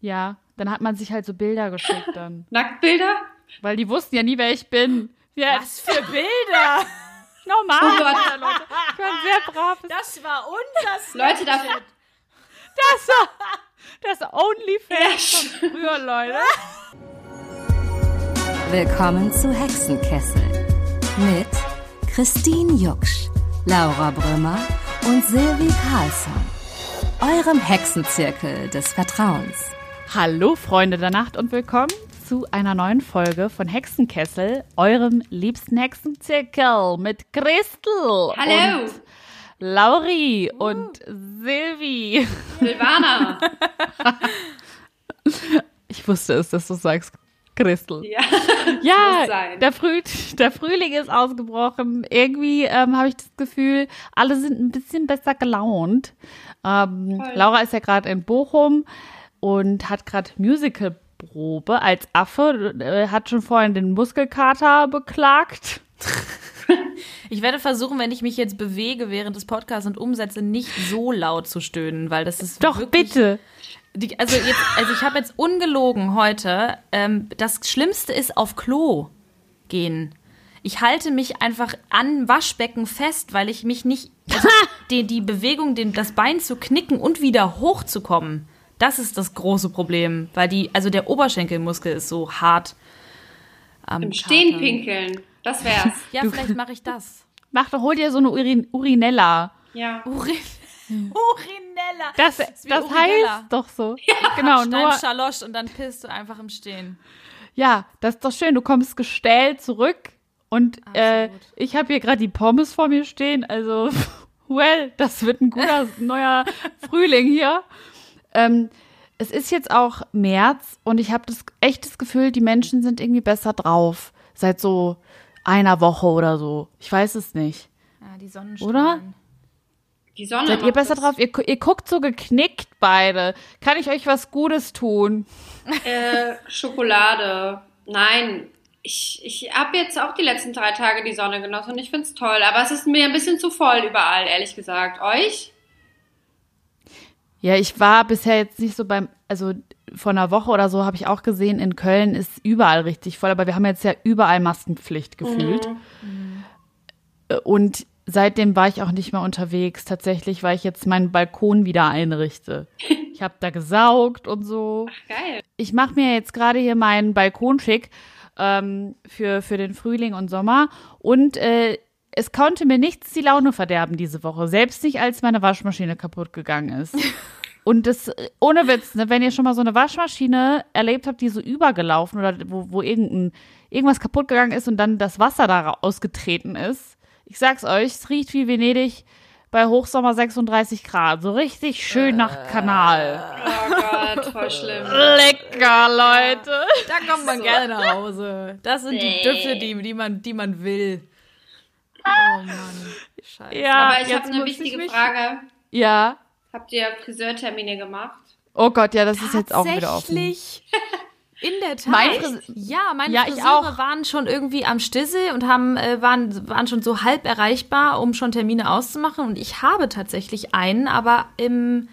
Ja, dann hat man sich halt so Bilder geschickt dann. Nacktbilder? Weil die wussten ja nie, wer ich bin. Ja, Was für Bilder! normal. Oh Gott. Leute. Ich war ein sehr braves. Das war unser Leute, da, Das war das Onlyfans von früher, Leute. Willkommen zu Hexenkessel mit Christine Jucksch, Laura Brümmer und Silvi Carlsson. Eurem Hexenzirkel des Vertrauens. Hallo, Freunde der Nacht und willkommen zu einer neuen Folge von Hexenkessel, eurem liebsten Hexenzirkel mit Christel. Hallo. Und Lauri und Silvi. Silvana. Ich wusste es, dass du sagst, Christel. Ja. Ja, der, Früh, der Frühling ist ausgebrochen. Irgendwie ähm, habe ich das Gefühl, alle sind ein bisschen besser gelaunt. Ähm. Laura ist ja gerade in Bochum und hat gerade Musicalprobe als Affe, äh, hat schon vorhin den Muskelkater beklagt. Ich werde versuchen, wenn ich mich jetzt bewege während des Podcasts und umsetze, nicht so laut zu stöhnen, weil das ist Doch, wirklich, bitte. Die, also jetzt, also ich habe jetzt ungelogen heute. Ähm, das Schlimmste ist auf Klo gehen. Ich halte mich einfach an Waschbecken fest, weil ich mich nicht also die, die Bewegung, den, das Bein zu knicken und wieder hochzukommen. Das ist das große Problem, weil die, also der Oberschenkelmuskel ist so hart. Am Im Stehen pinkeln. Das wär's. Ja, vielleicht mache ich das. Mach doch, hol dir so eine Urin Urinella. Ja. Urin Urinella. Das, wie das Urinella. heißt doch so. genau, Stein nur, Schalosch und dann pisst du einfach im Stehen. ja, das ist doch schön. Du kommst gestellt zurück und äh, ich habe hier gerade die Pommes vor mir stehen. Also, well, das wird ein guter neuer Frühling hier. Ähm, es ist jetzt auch März und ich habe das echt das Gefühl, die Menschen sind irgendwie besser drauf. Seit so einer Woche oder so. Ich weiß es nicht. Ja, die Sonnenstrahlen. Die Sonne. Seid ihr besser das. drauf? Ihr, ihr guckt so geknickt beide. Kann ich euch was Gutes tun? Äh, Schokolade. Nein. Ich, ich habe jetzt auch die letzten drei Tage die Sonne genossen und ich find's toll. Aber es ist mir ein bisschen zu voll überall, ehrlich gesagt. Euch? Ja, ich war bisher jetzt nicht so beim, also vor einer Woche oder so habe ich auch gesehen, in Köln ist überall richtig voll, aber wir haben jetzt ja überall Maskenpflicht gefühlt. Äh, Und seitdem war ich auch nicht mehr unterwegs, tatsächlich, weil ich jetzt meinen Balkon wieder einrichte. Ich habe da gesaugt und so. Geil. Ich mache mir jetzt gerade hier meinen Balkon schick ähm, für, für den Frühling und Sommer. Und äh, es konnte mir nichts die Laune verderben diese Woche. Selbst nicht, als meine Waschmaschine kaputt gegangen ist. Und das, äh, ohne Witz, ne, wenn ihr schon mal so eine Waschmaschine erlebt habt, die so übergelaufen oder wo, wo irgendein, irgendwas kaputt gegangen ist und dann das Wasser da ausgetreten ist. Ich sag's euch, es riecht wie Venedig bei Hochsommer 36 Grad. So richtig schön nach Kanal. Oh Gott, voll schlimm. Lecker, Leute. Da kommt man gerne nach Hause. Das sind die Düfte, die, die, man, die man will. Oh Mann. Scheiße. Ja, Aber ich habe eine wichtige mich- Frage. Ja. Habt ihr Friseurtermine gemacht? Oh Gott, ja, das ist jetzt auch wieder offen. Tatsächlich. In der Tat. Mein ja, meine Ja, Friseure waren schon irgendwie am Stissel und haben, äh, waren, waren schon so halb erreichbar, um schon Termine auszumachen. Und ich habe tatsächlich einen, aber im,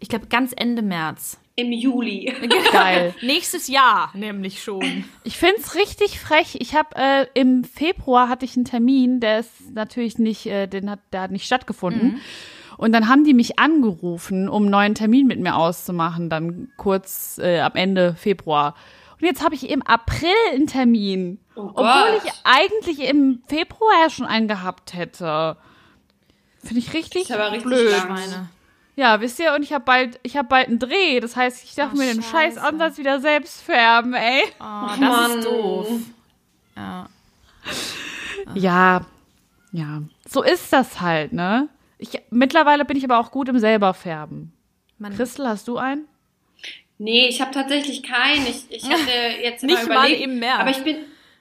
ich glaube, ganz Ende März. Im Juli. Geil. Nächstes Jahr nämlich schon. Ich find's richtig frech. Ich habe äh, im Februar hatte ich einen Termin, der ist natürlich nicht, äh, den hat, der hat nicht stattgefunden. Und dann haben die mich angerufen, um einen neuen Termin mit mir auszumachen, dann kurz äh, am Ende Februar. Und jetzt habe ich im April einen Termin, Oh obwohl Gott. ich eigentlich im Februar ja schon einen gehabt hätte. Finde ich richtig, ist aber richtig blöd. lang. Ja, wisst ihr, und ich habe bald, ich habe bald einen Dreh. Das heißt, ich darf Oh, mir den scheiß. Ansatz wieder selbst färben, ey. Oh, das Mann. ist doof. Ja. Ja, ja. So ist das halt, ne? Ich, mittlerweile bin ich aber auch gut im selber färben. Man, Christel, hast du einen? Nee, ich habe tatsächlich keinen. Ich, ich hatte jetzt Nicht mal mal überlegt. im März. Aber ich bin,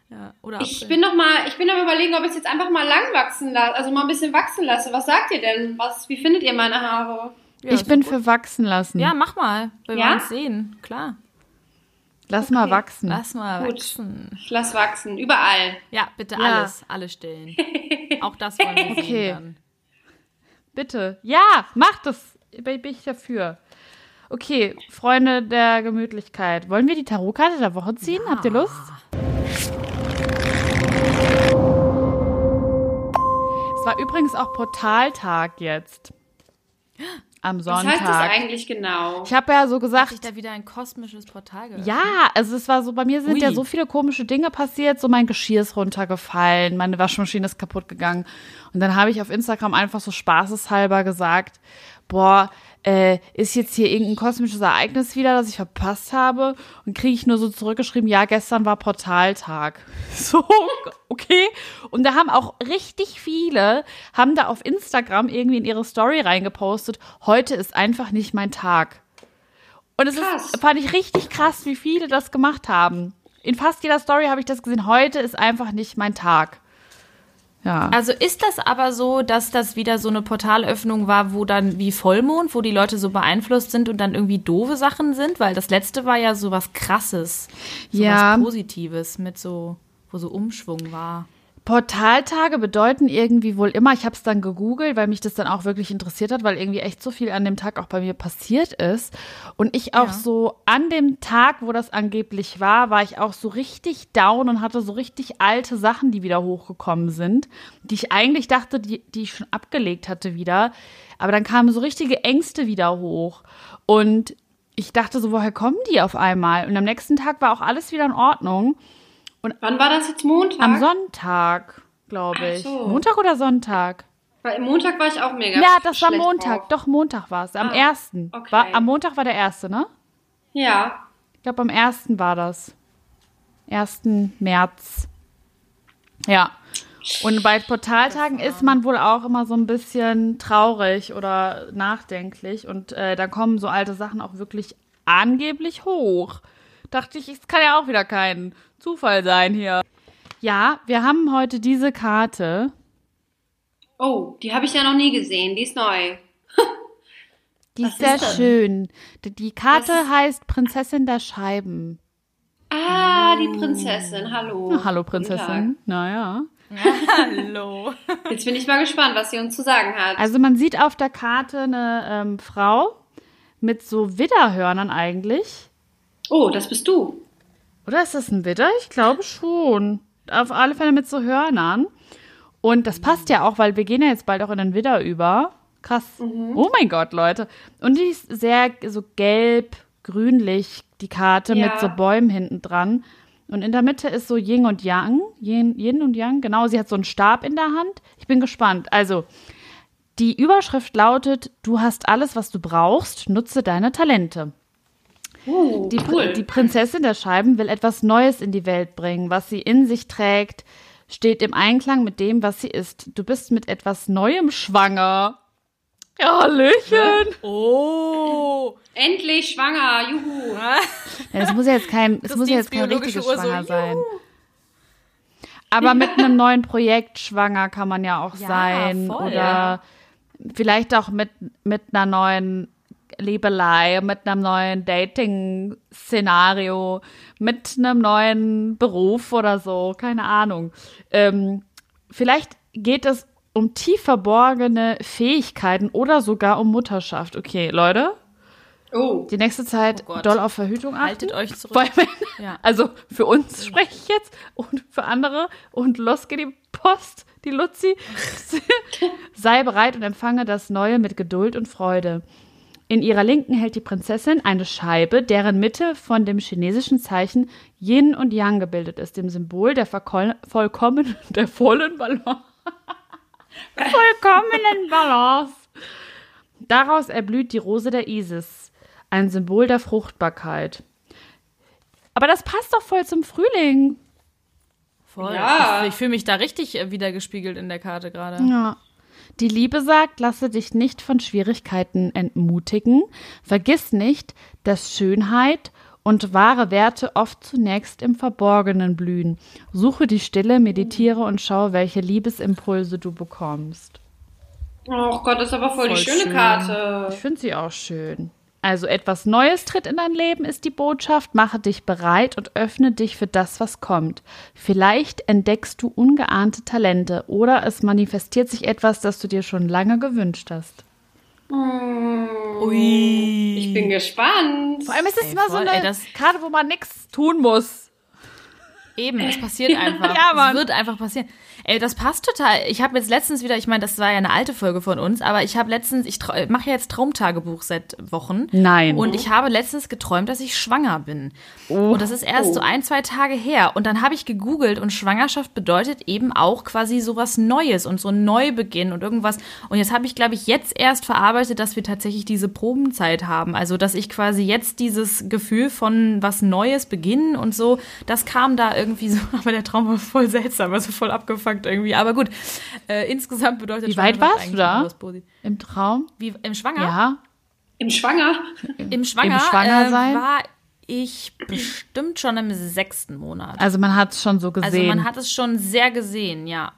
ja, oder ich bin noch mal, ich bin am überlegen, ob ich es jetzt einfach mal lang wachsen lasse, also mal ein bisschen wachsen lasse. Was sagt ihr denn? Was, wie findet ihr meine Haare? Ja, ich bin gut. für wachsen lassen. Ja, mach mal. Wir Ja? wollen es sehen. Klar. Lass mal okay. wachsen. Lass mal Gut. wachsen. Ich lass wachsen, überall. Ja, bitte Ja. alles. Alle Stellen. Auch das wollen wir Okay. sehen dann. Bitte. Ja, mach das. Bin bin ich dafür. Okay, Freunde der Gemütlichkeit. Wollen wir die Tarotkarte der Woche ziehen? Habt ihr Lust? Es war übrigens auch Portaltag jetzt. Am Was Sonntag. heißt das eigentlich genau? Ich habe ja so Hat gesagt, sich da wieder ein kosmisches Portal geöffnet? ja, also es war so, bei mir sind Ui. ja so viele komische Dinge passiert. So mein Geschirr ist runtergefallen, meine Waschmaschine ist kaputt gegangen. Und dann habe ich auf Instagram einfach so spaßeshalber gesagt, boah, äh, ist jetzt hier irgendein kosmisches Ereignis wieder, das ich verpasst habe? Und kriege ich nur so zurückgeschrieben, ja, gestern war Portaltag. So, okay. Und da haben auch richtig viele, haben da auf Instagram irgendwie in ihre Story reingepostet, heute ist einfach nicht mein Tag. Und es Krass. ist, fand ich richtig krass, wie viele das gemacht haben. In fast jeder Story habe ich das gesehen. Heute ist einfach nicht mein Tag. Ja. Also ist das aber so, dass das wieder so eine Portalöffnung war, wo dann wie Vollmond, wo die Leute so beeinflusst sind und dann irgendwie doofe Sachen sind? Weil das letzte war ja so was Krasses, so Ja. was Positives mit so, wo so Umschwung war. Portaltage bedeuten irgendwie wohl immer, ich habe es dann gegoogelt, weil mich das dann auch wirklich interessiert hat, weil irgendwie echt so viel an dem Tag auch bei mir passiert ist. Und ich auch Ja. so an dem Tag, wo das angeblich war, war ich auch so richtig down und hatte so richtig alte Sachen, die wieder hochgekommen sind, die ich eigentlich dachte, die, die ich schon abgelegt hatte wieder. Aber dann kamen so richtige Ängste wieder hoch. Und ich dachte so, woher kommen die auf einmal? Und am nächsten Tag war auch alles wieder in Ordnung. Wann war das jetzt Montag? Am Sonntag, glaube ich. so. Montag oder Sonntag? Weil Montag war ich auch mega Ja, das war Montag. drauf. Doch, Montag war es. Am Ah, ersten. okay. War, am Montag war der erste, ne? Ja. Ich glaube, am ersten war das. 1. März. Ja. Und bei Portaltagen ist man wohl auch immer so ein bisschen traurig oder nachdenklich. Und äh, da kommen so alte Sachen auch wirklich angeblich hoch. Dachte ich, es kann ja auch wieder kein Zufall sein hier. Ja, wir haben heute diese Karte. Oh, die habe ich ja noch nie gesehen. Die ist neu. Die ist sehr ist das? schön. Die- Karte Was- heißt Prinzessin der Scheiben. Ah, die Prinzessin. Hallo. Na, hallo, Prinzessin. Naja. Hallo. Jetzt bin ich mal gespannt, was sie uns zu sagen hat. Also man sieht auf der Karte eine ähm, Frau mit so Widderhörnern eigentlich. Oh, das bist du. Oder ist das ein Widder? Ich glaube schon. Auf alle Fälle mit so Hörnern. Und das passt ja auch, weil wir gehen ja jetzt bald auch in den Widder über. Krass. Oh mein Gott, Leute. Und die ist sehr so gelb, grünlich, die Karte Ja. mit so Bäumen hinten dran. Und in der Mitte ist so Yin und Yang. Yin, Yin und Yang, genau. Sie hat so einen Stab in der Hand. Ich bin gespannt. Also, die Überschrift lautet: Du hast alles, was du brauchst, nutze deine Talente. Uh, Die, cool. die Prinzessin der Scheiben will etwas Neues in die Welt bringen. Was sie in sich trägt, steht im Einklang mit dem, was sie ist. Du bist mit etwas Neuem schwanger. Ja, Hallöchen. Oh. Endlich schwanger. Juhu. Ja, das muss ja jetzt kein, das muss ja jetzt kein richtiges Uhr so, Schwanger sein. Aber mit einem neuen Projekt schwanger kann man ja auch Ja, sein. voll. Oder vielleicht auch mit, mit einer neuen Liebelei, mit einem neuen Dating-Szenario, mit einem neuen Beruf oder so. Keine Ahnung. Ähm, vielleicht geht es um tief verborgene Fähigkeiten oder sogar um Mutterschaft. Okay, Leute, Oh. die nächste Zeit Oh doll auf Verhütung achten. Haltet euch zurück. Wenn, Ja. Also für uns spreche ich jetzt und für andere und los geht die Post, die Luzi. Sei bereit und empfange das Neue mit Geduld und Freude. In ihrer Linken hält die Prinzessin eine Scheibe, deren Mitte von dem chinesischen Zeichen Yin und Yang gebildet ist, dem Symbol der vollkommenen, der vollen Balance. vollkommenen Balance. Daraus erblüht die Rose der Isis, ein Symbol der Fruchtbarkeit. Aber das passt doch voll zum Frühling. Voll. Ja. Ich, ich fühle mich da richtig äh, wiedergespiegelt in der Karte gerade. Ja. Die Liebe sagt, lasse dich nicht von Schwierigkeiten entmutigen. Vergiss nicht, dass Schönheit und wahre Werte oft zunächst im Verborgenen blühen. Suche die Stille, meditiere und schaue, welche Liebesimpulse du bekommst. Oh Gott, das ist aber voll, Voll die schöne schön. Karte. Ich finde sie auch schön. Also etwas Neues tritt in dein Leben, ist die Botschaft. Mache dich bereit und öffne dich für das, was kommt. Vielleicht entdeckst du ungeahnte Talente oder es manifestiert sich etwas, das du dir schon lange gewünscht hast. Ui. Ich bin gespannt. Vor allem ist es Ey, immer so voll, eine, ey, das- gerade wo man nichts tun muss. Eben, es passiert einfach. Ja, Mann. Es wird einfach passieren. Ey, das passt total. Ich habe jetzt letztens wieder, ich meine, das war ja eine alte Folge von uns, aber ich habe letztens, ich mache ja jetzt Traumtagebuch seit Wochen. Nein. Und ich habe letztens geträumt, dass ich schwanger bin. Und das ist erst so ein, zwei Tage her. Und dann habe ich gegoogelt und Schwangerschaft bedeutet eben auch quasi sowas Neues und so ein Neubeginn und irgendwas. Und jetzt habe ich, glaube ich, jetzt erst verarbeitet, dass wir tatsächlich diese Probenzeit haben. Also, dass ich quasi jetzt dieses Gefühl von was Neues beginnen und so, das kam da irgendwie so, aber der Traum war voll seltsam, also voll abgefuckt irgendwie. Aber gut, äh, insgesamt bedeutet Wie weit warst du da? Im Traum? Wie im Schwanger? Ja. Im Schwanger? Im Schwanger, Im Schwangersein? Äh, war ich bestimmt schon im sechsten Monat. Also man hat es schon so Also gesehen. man hat es schon sehr gesehen, ja.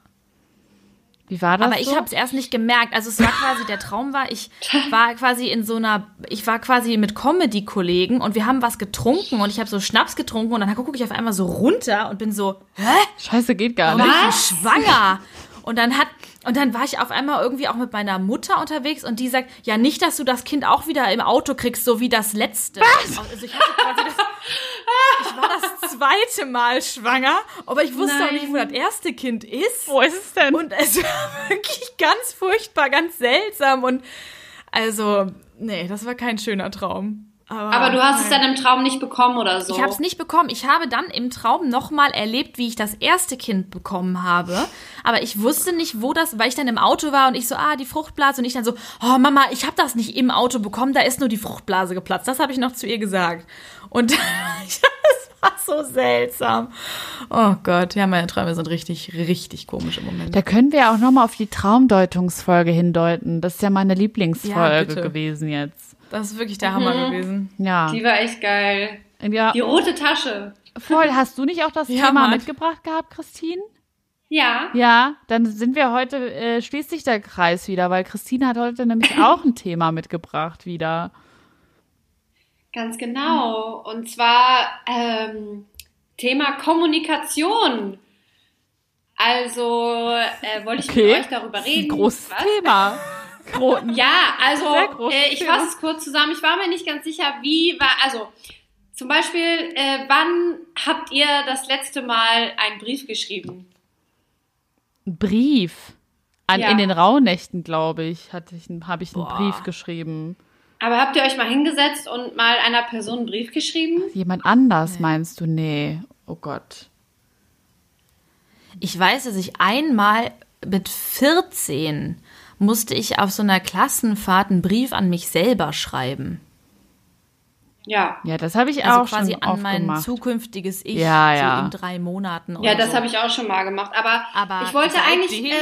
Wie war das Aber ich so? habe es erst nicht gemerkt. Also es war quasi, der Traum war, ich war quasi in so einer, ich war quasi mit Comedy-Kollegen und wir haben was getrunken und ich habe so Schnaps getrunken und dann gucke ich auf einmal so runter und bin so, hä? Scheiße, geht gar nicht. bin ich denn schwanger? Und dann hat und dann war ich auf einmal irgendwie auch mit meiner Mutter unterwegs und die sagt, ja nicht, dass du das Kind auch wieder im Auto kriegst, so wie das letzte. Was? Also ich hatte quasi das, ich war das zweite Mal schwanger, aber ich wusste auch nicht, wo das erste Kind ist. Wo ist es denn? Und es war wirklich ganz furchtbar, ganz seltsam und also, nee, das war kein schöner Traum. Aber du hast es dann im Traum nicht bekommen oder so. Ich habe es nicht bekommen. Ich habe dann im Traum nochmal erlebt, wie ich das erste Kind bekommen habe. Aber ich wusste nicht, wo das, weil ich dann im Auto war und ich so, ah, die Fruchtblase. Und ich dann so, oh Mama, ich habe das nicht im Auto bekommen, da ist nur die Fruchtblase geplatzt. Das habe ich noch zu ihr gesagt. Und das war so seltsam. Oh Gott, ja, meine Träume sind richtig, richtig komisch im Moment. Da können wir auch nochmal auf die Traumdeutungsfolge hindeuten. Das ist ja meine Ja, Lieblingsfolge bitte. gewesen jetzt. Das ist wirklich der Hammer gewesen. Ja. Die war echt geil. ja. Die rote Tasche. Voll. Hast du nicht auch das Ja, Thema Mann. mitgebracht gehabt, Christine? Ja. Ja, dann sind wir heute, äh, schließt sich der Kreis wieder, weil Christine hat heute nämlich auch ein Thema mitgebracht wieder. Ganz genau. Und zwar ähm, Thema Kommunikation. Also äh, wollte ich Okay. mit euch darüber reden. großes Was? Thema. Gro Ja, also äh, ich fasse es kurz zusammen. Ich war mir nicht ganz sicher, wie war, also zum Beispiel, äh, wann habt ihr das letzte Mal einen Brief geschrieben? Ein Brief. An, Ja. In den Rauhnächten, glaube ich, hatte ich, habe ich einen Boah. Brief geschrieben. Aber habt ihr euch mal hingesetzt und mal einer Person einen Brief geschrieben? Jemand anders, meinst du? Nee. Oh Gott. Ich weiß, dass ich einmal mit 14 musste ich auf so einer Klassenfahrt einen Brief an mich selber schreiben. Ja. Ja, das habe ich Also auch quasi schon an oft mein gemacht. zukünftiges Ich Ja, ja. so in drei Monaten oder Ja, das so. habe ich auch schon mal gemacht. Aber, Aber ich wollte eigentlich. Äh,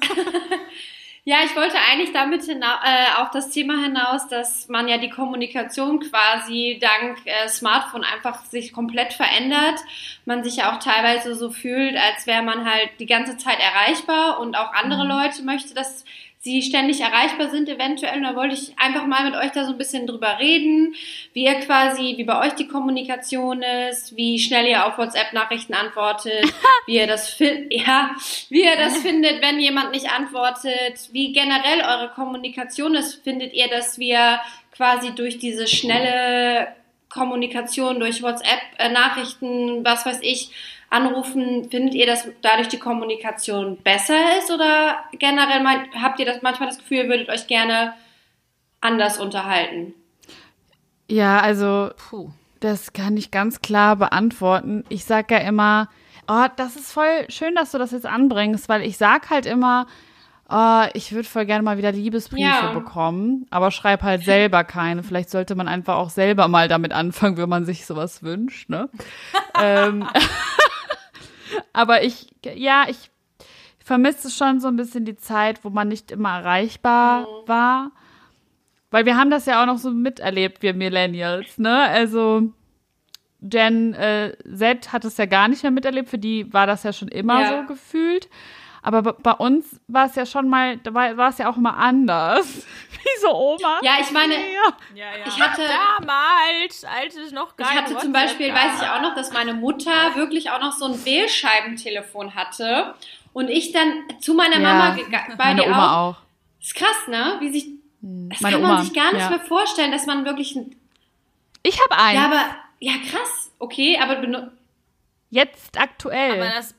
ja, ich wollte eigentlich damit hina äh, auf das Thema hinaus, dass man ja die Kommunikation quasi dank äh, Smartphone einfach sich komplett verändert. Man sich ja auch teilweise so fühlt, als wäre man halt die ganze Zeit erreichbar und auch andere Mhm. Leute möchte, dass sie ständig erreichbar sind eventuell. Und da wollte ich einfach mal mit euch da so ein bisschen drüber reden, wie ihr quasi, wie bei euch die Kommunikation ist, wie schnell ihr auf WhatsApp-Nachrichten antwortet, wie ihr das findet, ja, wie ihr das findet, wenn jemand nicht antwortet, wie generell eure Kommunikation ist. Findet ihr, dass wir quasi durch diese schnelle Kommunikation, durch WhatsApp-Nachrichten, was weiß ich, anrufen, findet ihr, dass dadurch die Kommunikation besser ist oder generell meint, habt ihr das manchmal das Gefühl, ihr würdet euch gerne anders unterhalten? Ja, also Puh. das kann ich ganz klar beantworten. Ich sag ja immer, oh, das ist voll schön, dass du das jetzt anbringst, weil ich sag halt immer, oh, ich würde voll gerne mal wieder Liebesbriefe Ja. bekommen, aber schreib halt selber keine. Vielleicht sollte man einfach auch selber mal damit anfangen, wenn man sich sowas wünscht, ne? ähm, aber ich, ja, ich vermisse schon so ein bisschen die Zeit, wo man nicht immer erreichbar war. Weil wir haben das ja auch noch so miterlebt, wir Millennials, ne? Also Gen äh, Z hat es ja gar nicht mehr miterlebt, für die war das ja schon immer Ja. so gefühlt. Aber bei- uns war es ja schon mal, da war, es ja auch immer anders. Wie so Oma. Ja, ich meine, Ja. ich hatte, Damals, als es noch ich gar hatte zum Beispiel, weiß ich auch noch, dass meine Mutter wirklich auch noch so ein Wählscheibentelefon hatte und ich dann zu meiner Mama gegangen, bei Meine Oma auch. auch. Ist krass, ne? Wie sich Das Meine kann man Oma, sich gar nicht ja. mehr vorstellen, dass man wirklich ein, Ich habe einen. ja, aber, ja, krass, okay, aber Jetzt aktuell. Aber das,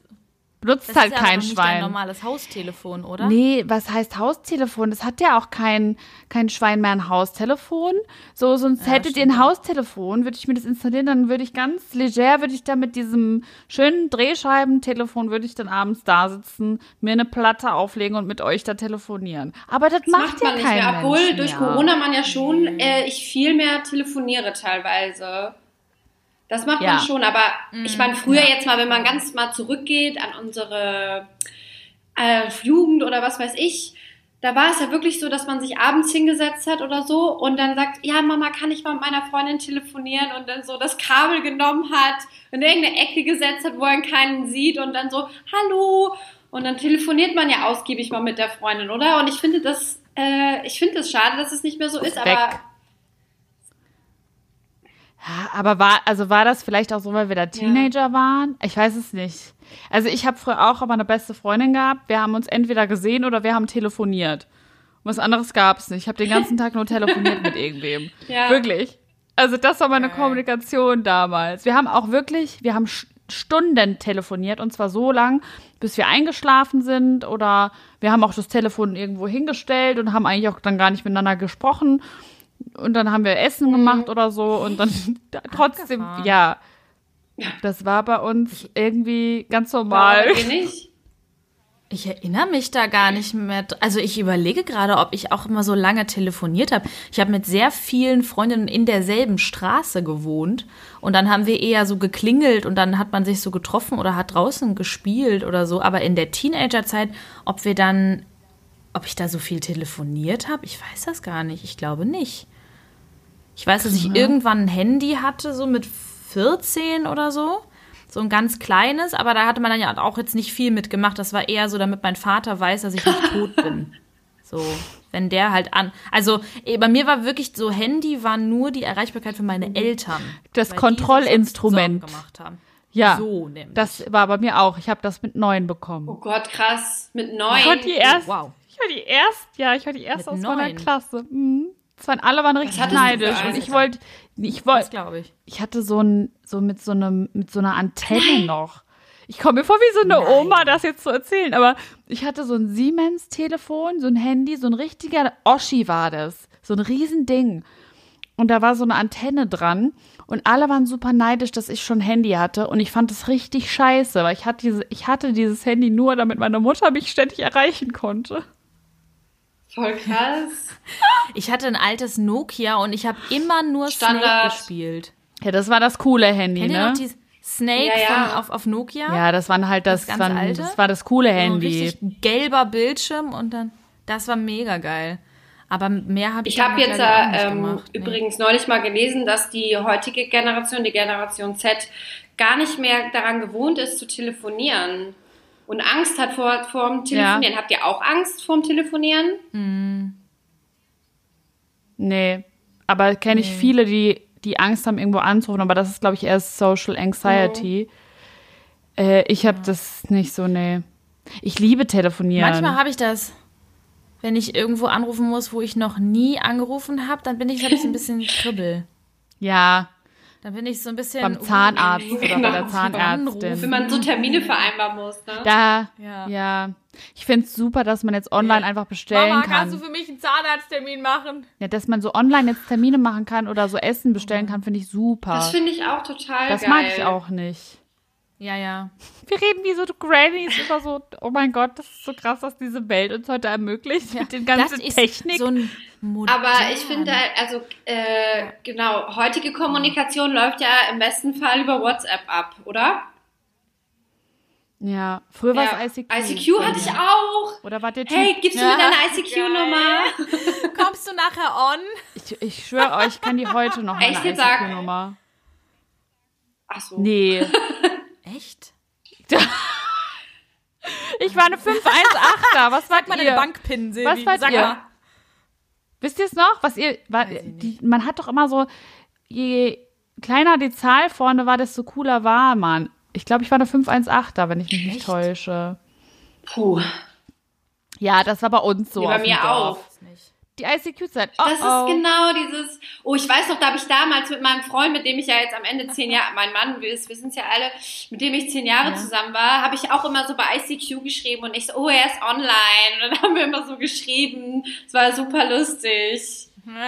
Benutzt das halt ist kein aber nicht dein Schwein. normales Haustelefon, oder? Nee, was heißt Haustelefon? Das hat ja auch kein, kein Schwein mehr ein Haustelefon. So, sonst Ja, hättet ihr ein Haustelefon, würde ich mir das installieren, dann würde ich ganz leger, würde ich da mit diesem schönen Drehscheibentelefon, würde ich dann abends da sitzen, mir eine Platte auflegen und mit euch da telefonieren. Aber das, das macht, macht man ja nicht kein mehr. Obwohl durch. Corona man ja schon, äh, ich viel mehr telefoniere teilweise. Das macht Ja. man schon, aber Mhm. ich meine, früher jetzt mal, wenn man ganz mal zurückgeht an unsere äh, Jugend oder was weiß ich, da war es ja wirklich so, dass man sich abends hingesetzt hat oder so und dann sagt, ja, Mama, kann ich mal mit meiner Freundin telefonieren und dann so das Kabel genommen hat, in irgendeine Ecke gesetzt hat, wo er keinen sieht und dann so, hallo. Und dann telefoniert man ja ausgiebig mal mit der Freundin, oder? Und ich finde das, äh, ich finde es schade, dass es nicht mehr so ist, weg. aber Ja, aber war, also war das vielleicht auch so, weil wir da Teenager waren? Ich weiß es nicht. Also ich habe früher auch aber eine beste Freundin gehabt. Wir haben uns entweder gesehen oder wir haben telefoniert. Und was anderes gab es nicht. Ich habe den ganzen Tag nur telefoniert mit irgendwem. Ja. Wirklich. Also das war meine Geil. Kommunikation damals. Wir haben auch wirklich, wir haben Stunden telefoniert und zwar so lang, bis wir eingeschlafen sind oder wir haben auch das Telefon irgendwo hingestellt und haben eigentlich auch dann gar nicht miteinander gesprochen und dann haben wir Essen gemacht oder so und dann da, trotzdem, Abgefahren. ja. Das war bei uns irgendwie ganz war normal. dir nicht. Ich erinnere mich da gar nicht mehr. Also ich überlege gerade, ob ich auch immer so lange telefoniert habe. Ich habe mit sehr vielen Freundinnen in derselben Straße gewohnt und dann haben wir eher so geklingelt und dann hat man sich so getroffen oder hat draußen gespielt oder so. Aber in der Teenagerzeit, ob wir dann, ob ich da so viel telefoniert habe, ich weiß das gar nicht. Ich glaube nicht. Ich weiß, dass ich irgendwann ein Handy hatte, so mit 14 oder so. So ein ganz kleines, aber da hatte man dann ja auch jetzt nicht viel mitgemacht. Das war eher so, damit mein Vater weiß, dass ich nicht tot bin. So, wenn der halt an. Also eh, bei mir war wirklich so, Handy war nur die Erreichbarkeit für meine Eltern. Das Kontrollinstrument. Ja, So nämlich. das war bei mir auch. Ich habe das mit neun bekommen. Oh Gott, krass. Mit neun. Ich war die erste. wow. Ich war die erste, ja, ich war die erste Mit aus meiner neun? Klasse. Mhm. Es waren, alle waren richtig neidisch. Und ich wollte, ich Das wollte, glaube ich. ich hatte so ein, so mit so einem, mit so einer Antenne noch. Ich komme mir vor wie so eine Oma, das jetzt zu erzählen, aber ich hatte so ein Siemens-Telefon, so ein Handy, so ein richtiger Oschi war das. So ein Riesending. Und da war so eine Antenne dran und alle waren super neidisch, dass ich schon Handy hatte und ich fand das richtig scheiße, weil ich hatte, diese, ich hatte dieses Handy nur, damit meine Mutter mich ständig erreichen konnte. Voll krass. Ich hatte ein altes Nokia und ich habe immer nur Standard. Snake gespielt. Ja, das war das coole Handy, Kennt ihr ne? noch die Snake Ja, ja. Von, auf, auf Nokia? Ja, das waren halt das, Das ganz waren, alte? das war das coole So ein Handy. richtig gelber Bildschirm und dann, das war mega geil. Aber mehr habe ich Ich habe jetzt äh, ähm, gemacht. Nee. übrigens neulich mal gelesen, dass die heutige Generation, die Generation Z, gar nicht mehr daran gewohnt ist zu telefonieren und Angst hat vor vorm Telefonieren. Habt ihr auch Angst vorm Telefonieren? Nee, aber kenne ich viele, die, die Angst haben, irgendwo anzurufen, aber das ist, glaube ich, erst Social Anxiety. Äh, ich habe das nicht so, nee. Ich liebe telefonieren. Manchmal habe ich das, wenn ich irgendwo anrufen muss, wo ich noch nie angerufen habe, dann bin ich, hab ich so ein bisschen kribbel. ja, Dann bin ich so ein bisschen beim Zahnarzt oder bei Genau. der Wenn Zahnärztin. Wenn man so Termine vereinbaren muss, ne? Da, Ja. ja. Ich finde es super, dass man jetzt online einfach bestellen Mama, kann. kannst du für mich einen Zahnarzttermin machen? ja, dass man so online jetzt Termine machen kann oder so Essen bestellen kann, finde ich super. Das finde ich auch total Das geil. mag ich auch nicht. Ja, ja. Wir reden wie so Grannies über so, oh mein Gott, das ist so krass, dass diese Welt uns heute ermöglicht mit den ganzen das ist Technik. so. Aber ich finde, also äh, genau, heutige Kommunikation läuft ja im besten Fall über WhatsApp ab, oder? ja, früher war Ja. es ICQ. ICQ hatte ich auch. Oder war der Typ? Hey, gibst du Ja. mir deine ICQ-Nummer? Kommst du nachher on? Ich, ich schwöre euch, ich kann die heute noch Echt meine ICQ-Nummer. Ach so. Nee. Echt? Ich war eine 518er. Was mal ihr? deine Bankpin, Silvi. Was wart Sag ihr? mal. Wisst ihr es noch? Was ihr, war, die, man hat doch immer so, je kleiner die Zahl vorne war, desto cooler war man. Ich glaube, ich war eine 518er, wenn ich mich nicht Echt? täusche. Puh. Ja, das war bei uns so. Nee, bei mir Dorf. auch. Die ICQ-Zeit. Oh, Das ist genau dieses, oh, ich weiß noch, da habe ich damals mit meinem Freund, mit dem ich ja jetzt am Ende zehn Jahre, mein Mann, wir, wir sind ja alle, mit dem ich zehn Jahre Ja. zusammen war, habe ich auch immer so bei ICQ geschrieben und ich so, oh, er ist online. Und dann haben wir immer so geschrieben. Es war super lustig.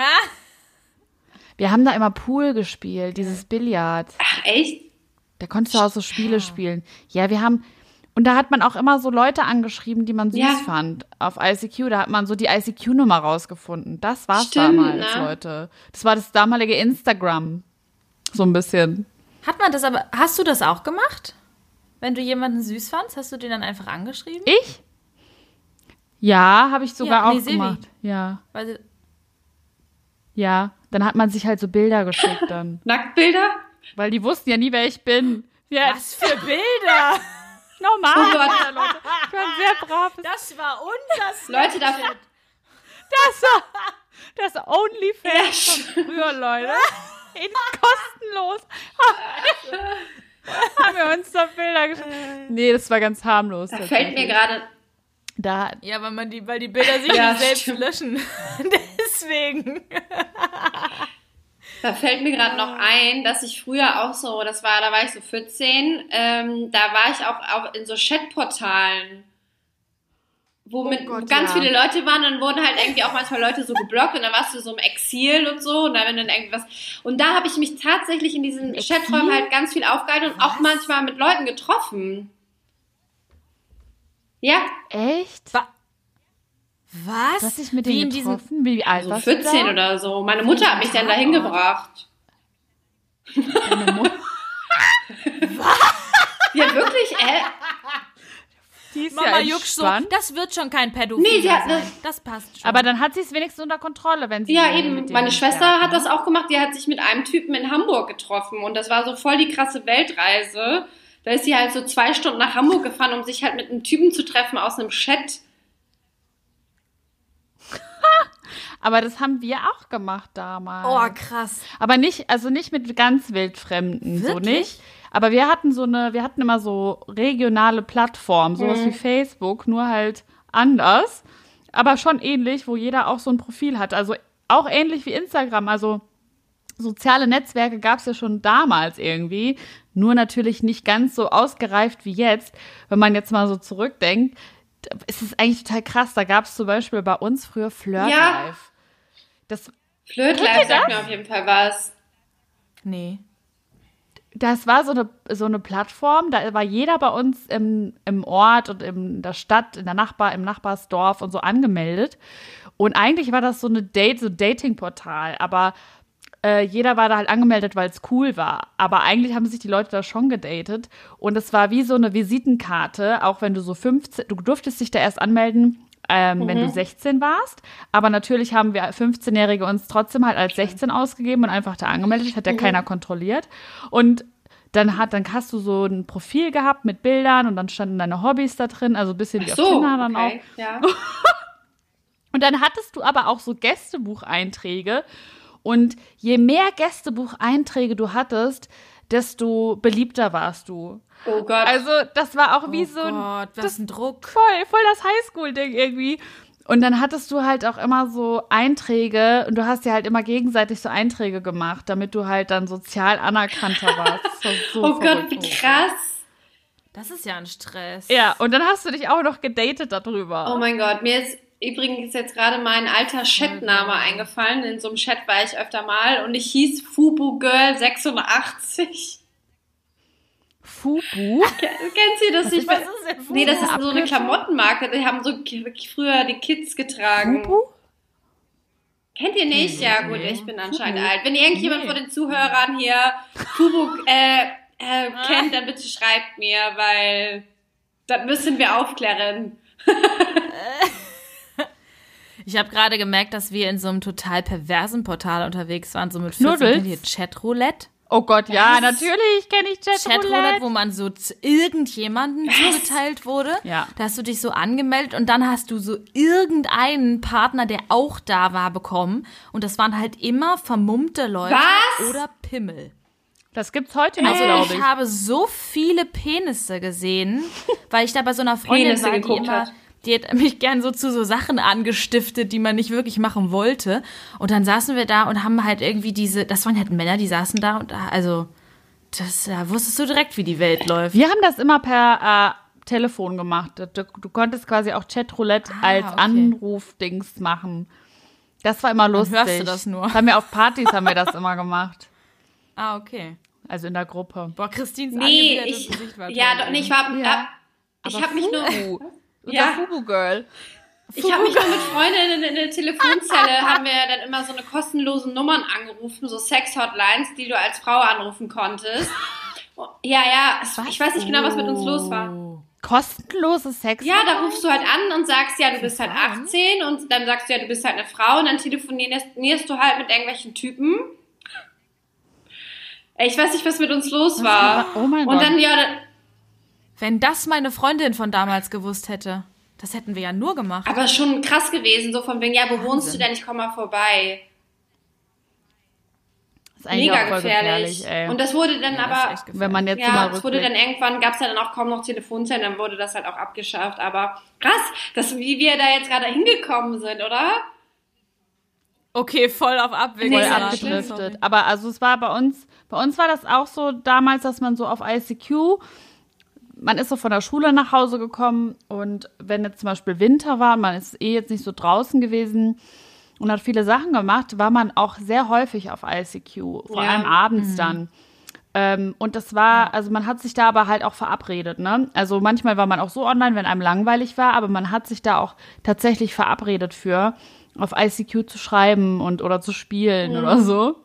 Wir haben da immer Pool gespielt, dieses Billard. Ach, echt? Da konntest du auch so Spiele spielen. Ja, wir haben. Und da hat man auch immer so Leute angeschrieben, die man süß Ja. fand auf ICQ. Da hat man so die ICQ-Nummer rausgefunden. Das war's Stimmt, damals, ne? Leute. Das war das damalige Instagram. So ein bisschen. Hat man das aber, hast du das auch gemacht? Wenn du jemanden süß fandst, hast du den dann einfach angeschrieben? Ich? Ja, habe ich sogar Ja, nee, auch Silvi. gemacht. Ja, Weil, ja. Dann hat man sich halt so Bilder geschickt dann. Nacktbilder? Weil die wussten ja nie, wer ich bin. Ja, was für Bilder! normal. Oh Gott. Leute. Ich war ein sehr braves. Das war unser Leute, da, Das war das OnlyFans von früher, Leute. In kostenlos. haben wir uns da Bilder geschickt. Nee, das war ganz harmlos. da fällt mir gerade, Da, Ja, weil, man die, weil die Bilder sich Ja, nicht selbst stimmt. löschen. Deswegen. Da fällt mir gerade noch ein, dass ich früher auch so, das war, da war ich so 14, ähm, da war ich auch, auch in so Chatportalen. Wo mit Gott, ganz ja. viele Leute waren, dann wurden halt irgendwie auch manchmal Leute so geblockt und dann warst du so im Exil und so und dann wenn dann irgendwas. Und da habe ich mich tatsächlich in diesen? Chaträumen halt ganz viel aufgehalten und auch manchmal mit Leuten getroffen. Ja, echt? Wa was? Du hast dich mit Wie denen in diesen- getroffen? Wie alt so warst du 14 da? oder so. Meine Mutter hat mich dann dahin gebracht. Deine Mutter? Ja, wirklich, äh, Die ist Mama ja Juck so, das wird schon kein Pädophil Nee, sie hat sein. Das passt schon. Aber dann hat sie es wenigstens unter Kontrolle, wenn sie Ja, eben. Meine Schwester hat ne? das auch gemacht. Die hat sich mit einem Typen in Hamburg getroffen und das war so voll die krasse Weltreise. Da ist sie halt so zwei Stunden nach Hamburg gefahren, um sich halt mit einem Typen zu treffen aus einem Chat. Aber das haben wir auch gemacht damals. oh, krass. Aber nicht, also nicht mit ganz wildfremden, so Wirklich? nicht. Aber wir hatten so eine, wir hatten immer so regionale Plattformen, sowas wie Facebook, nur halt anders. Aber schon ähnlich, wo jeder auch so ein Profil hat. Also auch ähnlich wie Instagram. Also soziale Netzwerke gab es ja schon damals irgendwie. Nur natürlich nicht ganz so ausgereift wie jetzt. Wenn man jetzt mal so zurückdenkt, es ist eigentlich total krass. Da gab es zum Beispiel bei uns früher Flirt Ja. Life. Das Flirt Life sagt mir auf jeden Fall was. Nee. Das war so eine, so eine Plattform, da war jeder bei uns im, im Ort und in der Stadt, in der Nachbar, im Nachbarsdorf und so angemeldet. Und eigentlich war das so eine Date, so Dating-Portal, aber äh, jeder war da halt angemeldet, weil es cool war. Aber eigentlich haben sich die Leute da schon gedatet. Und es war wie so eine Visitenkarte, auch wenn du so 15, du durftest dich da erst anmelden, ähm, wenn du 16 warst. Aber natürlich haben wir 15-Jährige uns trotzdem halt als 16 ausgegeben und einfach da angemeldet. Hat ja keiner kontrolliert. Und dann hat, dann hast du so ein Profil gehabt mit Bildern und dann standen deine Hobbys da drin, also ein bisschen wie So, auf Tinder dann auch. okay, ja. Und dann hattest du aber auch so Gästebucheinträge. Und je mehr Gästebucheinträge du hattest, desto beliebter warst du. Oh Gott. Also, das war auch wie oh so ein Gott, was das- ein Druck. voll, voll das Highschool-Ding irgendwie. Und dann hattest du halt auch immer so Einträge und du hast ja halt immer gegenseitig so Einträge gemacht, damit du halt dann sozial anerkannter warst. Das war so oh Gott, wie krass. Das ist ja ein Stress. Ja, und dann hast du dich auch noch gedatet darüber. Oh mein Gott, mir ist übrigens jetzt gerade mein alter Chatname eingefallen. In so einem Chat war ich öfter mal und ich hieß Fubu Girl 86. Fubu? Kennt ihr das nicht? Was ist denn Fubu? Nee, das ist so eine? Klamottenmarke. Die haben so früher die Kids getragen. Fubu? Kennt ihr nicht? Ja, gut, ich bin anscheinend alt. Wenn irgendjemand Nee. von den Zuhörern hier Fubu äh, äh, kennt, dann bitte schreibt mir, weil das müssen wir aufklären. Ich habe gerade gemerkt, dass wir in so einem total perversen Portal unterwegs waren, so mit 14 Knuddels? kennt ihr Chatroulette. Oh Gott, ja, Was? natürlich kenne ich Chatroulette, Chatroulette. wo man so zu irgendjemanden zugeteilt wurde. Ja. Da hast du dich so angemeldet und dann hast du so irgendeinen Partner, der auch da war, bekommen. Und das waren halt immer vermummte Leute Was? oder Pimmel. Das gibt's heute noch, Also glaube ich ich. habe so viele Penisse gesehen, weil ich da bei so einer Freundin Penisse war, die immer, hat. Die hat mich gern so zu so Sachen angestiftet, die man nicht wirklich machen wollte. Und dann saßen wir da und haben halt irgendwie diese, das waren halt Männer, die saßen da und also, das, da wusstest du direkt, wie die Welt läuft. Wir haben das immer per äh, Telefon gemacht. Du, du konntest quasi auch Chatroulette Ah, als okay. Anrufdings machen. Das war immer lustig. hörst du das nur. haben wir auf Partys haben wir das immer gemacht. Ah, okay. Also in der Gruppe. Boah, Christins Nee, ich, Gesicht war ja, doch, nee, ich war, Ja. äh, ich habe mich nur. Unser Ja. Fubu Girl. ich habe mich mit Freundinnen in der Telefonzelle, haben wir dann immer so eine kostenlosen Nummern angerufen, so Sex-Hotlines, die du als Frau anrufen konntest. Ja, ja, es, ich weiß nicht genau, was mit uns los war. Kostenlose Sex. Ja, da rufst du halt an und sagst, ja, du bist halt 18 und dann sagst du, ja, du bist halt eine Frau und dann telefonierst du halt mit irgendwelchen Typen. Ich weiß nicht, was mit uns los war. Oh mein und Gott. dann, ja, dann, Wenn das meine Freundin von damals gewusst hätte, das hätten wir ja nur gemacht. aber schon krass gewesen, so von wegen, ja, wo wohnst du Wahnsinn. denn? Ich komm mal vorbei. ist eigentlich Mega auch voll gefährlich. gefährlich, ey. Und das wurde dann Ja, das ist aber. Wenn man jetzt ja, mal es wurde dann irgendwann, gab es ja dann auch kaum noch Telefonzellen, dann wurde das halt auch abgeschafft. Aber krass, dass, wie wir da jetzt gerade hingekommen sind, oder? Okay, voll auf Abwägung. Nee, voll abgedriftet. Aber also es war bei uns, bei uns war das auch so damals, dass man so auf ICQ, man ist so von der Schule nach Hause gekommen und wenn jetzt zum Beispiel Winter war, man ist eh jetzt nicht so draußen gewesen und hat viele Sachen gemacht, war man auch sehr häufig auf ICQ, vor Ja. allem abends dann. Ähm, und das war, also man hat sich da aber halt auch verabredet, ne? Also manchmal war man auch so online, wenn einem langweilig war, aber man hat sich da auch tatsächlich verabredet für, auf ICQ zu schreiben und oder zu spielen oder so.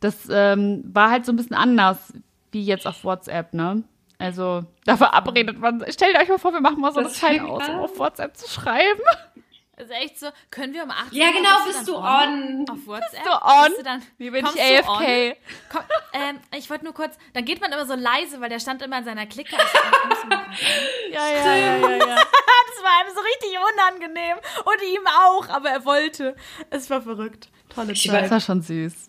Das ähm, war halt so ein bisschen anders wie jetzt auf WhatsApp, ne? Also da verabredet man. Stellt euch mal vor, wir machen mal so eine Das Zeit fängt aus, um auf WhatsApp zu schreiben. Das ist echt so, können wir um 18 Ja, Uhr, genau, bist bist du dann on. Auf WhatsApp? du on? Bist du dann, Wie bin ich on? AFK? Komm, ähm, ich wollte nur kurz, dann geht man immer so leise, weil der stand immer in seiner Clique. Ich so, kommst du mal rein? Ja, ja, ja, ja, ja. das war ihm so richtig unangenehm. Und ihm auch, aber er wollte. Es war verrückt. Tolle Zeit. Das war schon süß.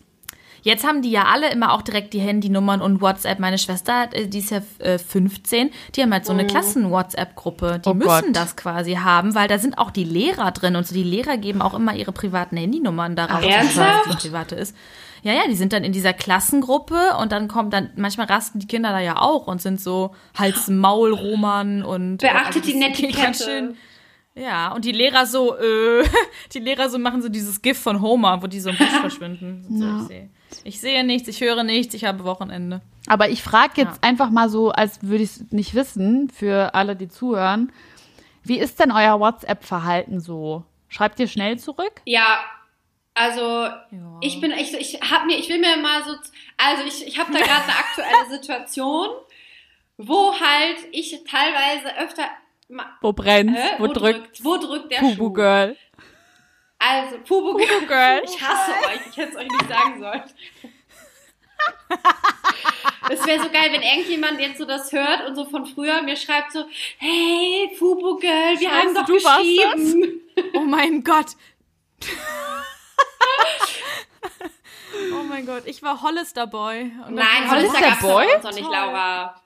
Jetzt haben die ja alle immer auch direkt die Handynummern und WhatsApp. Meine Schwester, äh, die ist ja äh, 15, die haben halt so eine Klassen-WhatsApp-Gruppe. Die Oh müssen Gott. das quasi haben, weil da sind auch die Lehrer drin und so. Die Lehrer geben auch immer ihre privaten Handynummern darauf, ernsthaft? was die private ist. Ja, ja, die sind dann in dieser Klassengruppe und dann kommt dann, manchmal rasten die Kinder da ja auch und sind so Hals-Maul-Roman und. Beachtet die das geht Netiquette. ganz schön- Ja, und die Lehrer so, äh, die Lehrer so machen so dieses GIF von Homer, wo die so im Busch verschwinden. So, ich, sehe, ich sehe nichts, ich höre nichts, ich habe Wochenende. Aber ich frage jetzt Ja. einfach mal so, als würde ich es nicht wissen, für alle, die zuhören. Wie ist denn euer WhatsApp-Verhalten so? Schreibt ihr schnell zurück? Ja, also ich bin, ich, ich hab mir, ich will mir mal so, also ich, ich habe da gerade eine aktuelle Situation, wo halt ich teilweise öfter, Wo brennt? Hä? Wo, drückt? wo drückt der Fubu Schuh? Girl. Also Pubu Fubu Girl. Ich hasse euch, ich hätte es euch nicht sagen sollen. Es wäre so geil, wenn irgendjemand jetzt so das hört und so von früher mir schreibt so, hey, Fubu Girl, wir Scheiße, haben doch du warst geschrieben. Oh mein Gott. oh mein Gott, ich war Hollister Boy. Nein, Hollister Hollister Boy? noch nicht. Laura.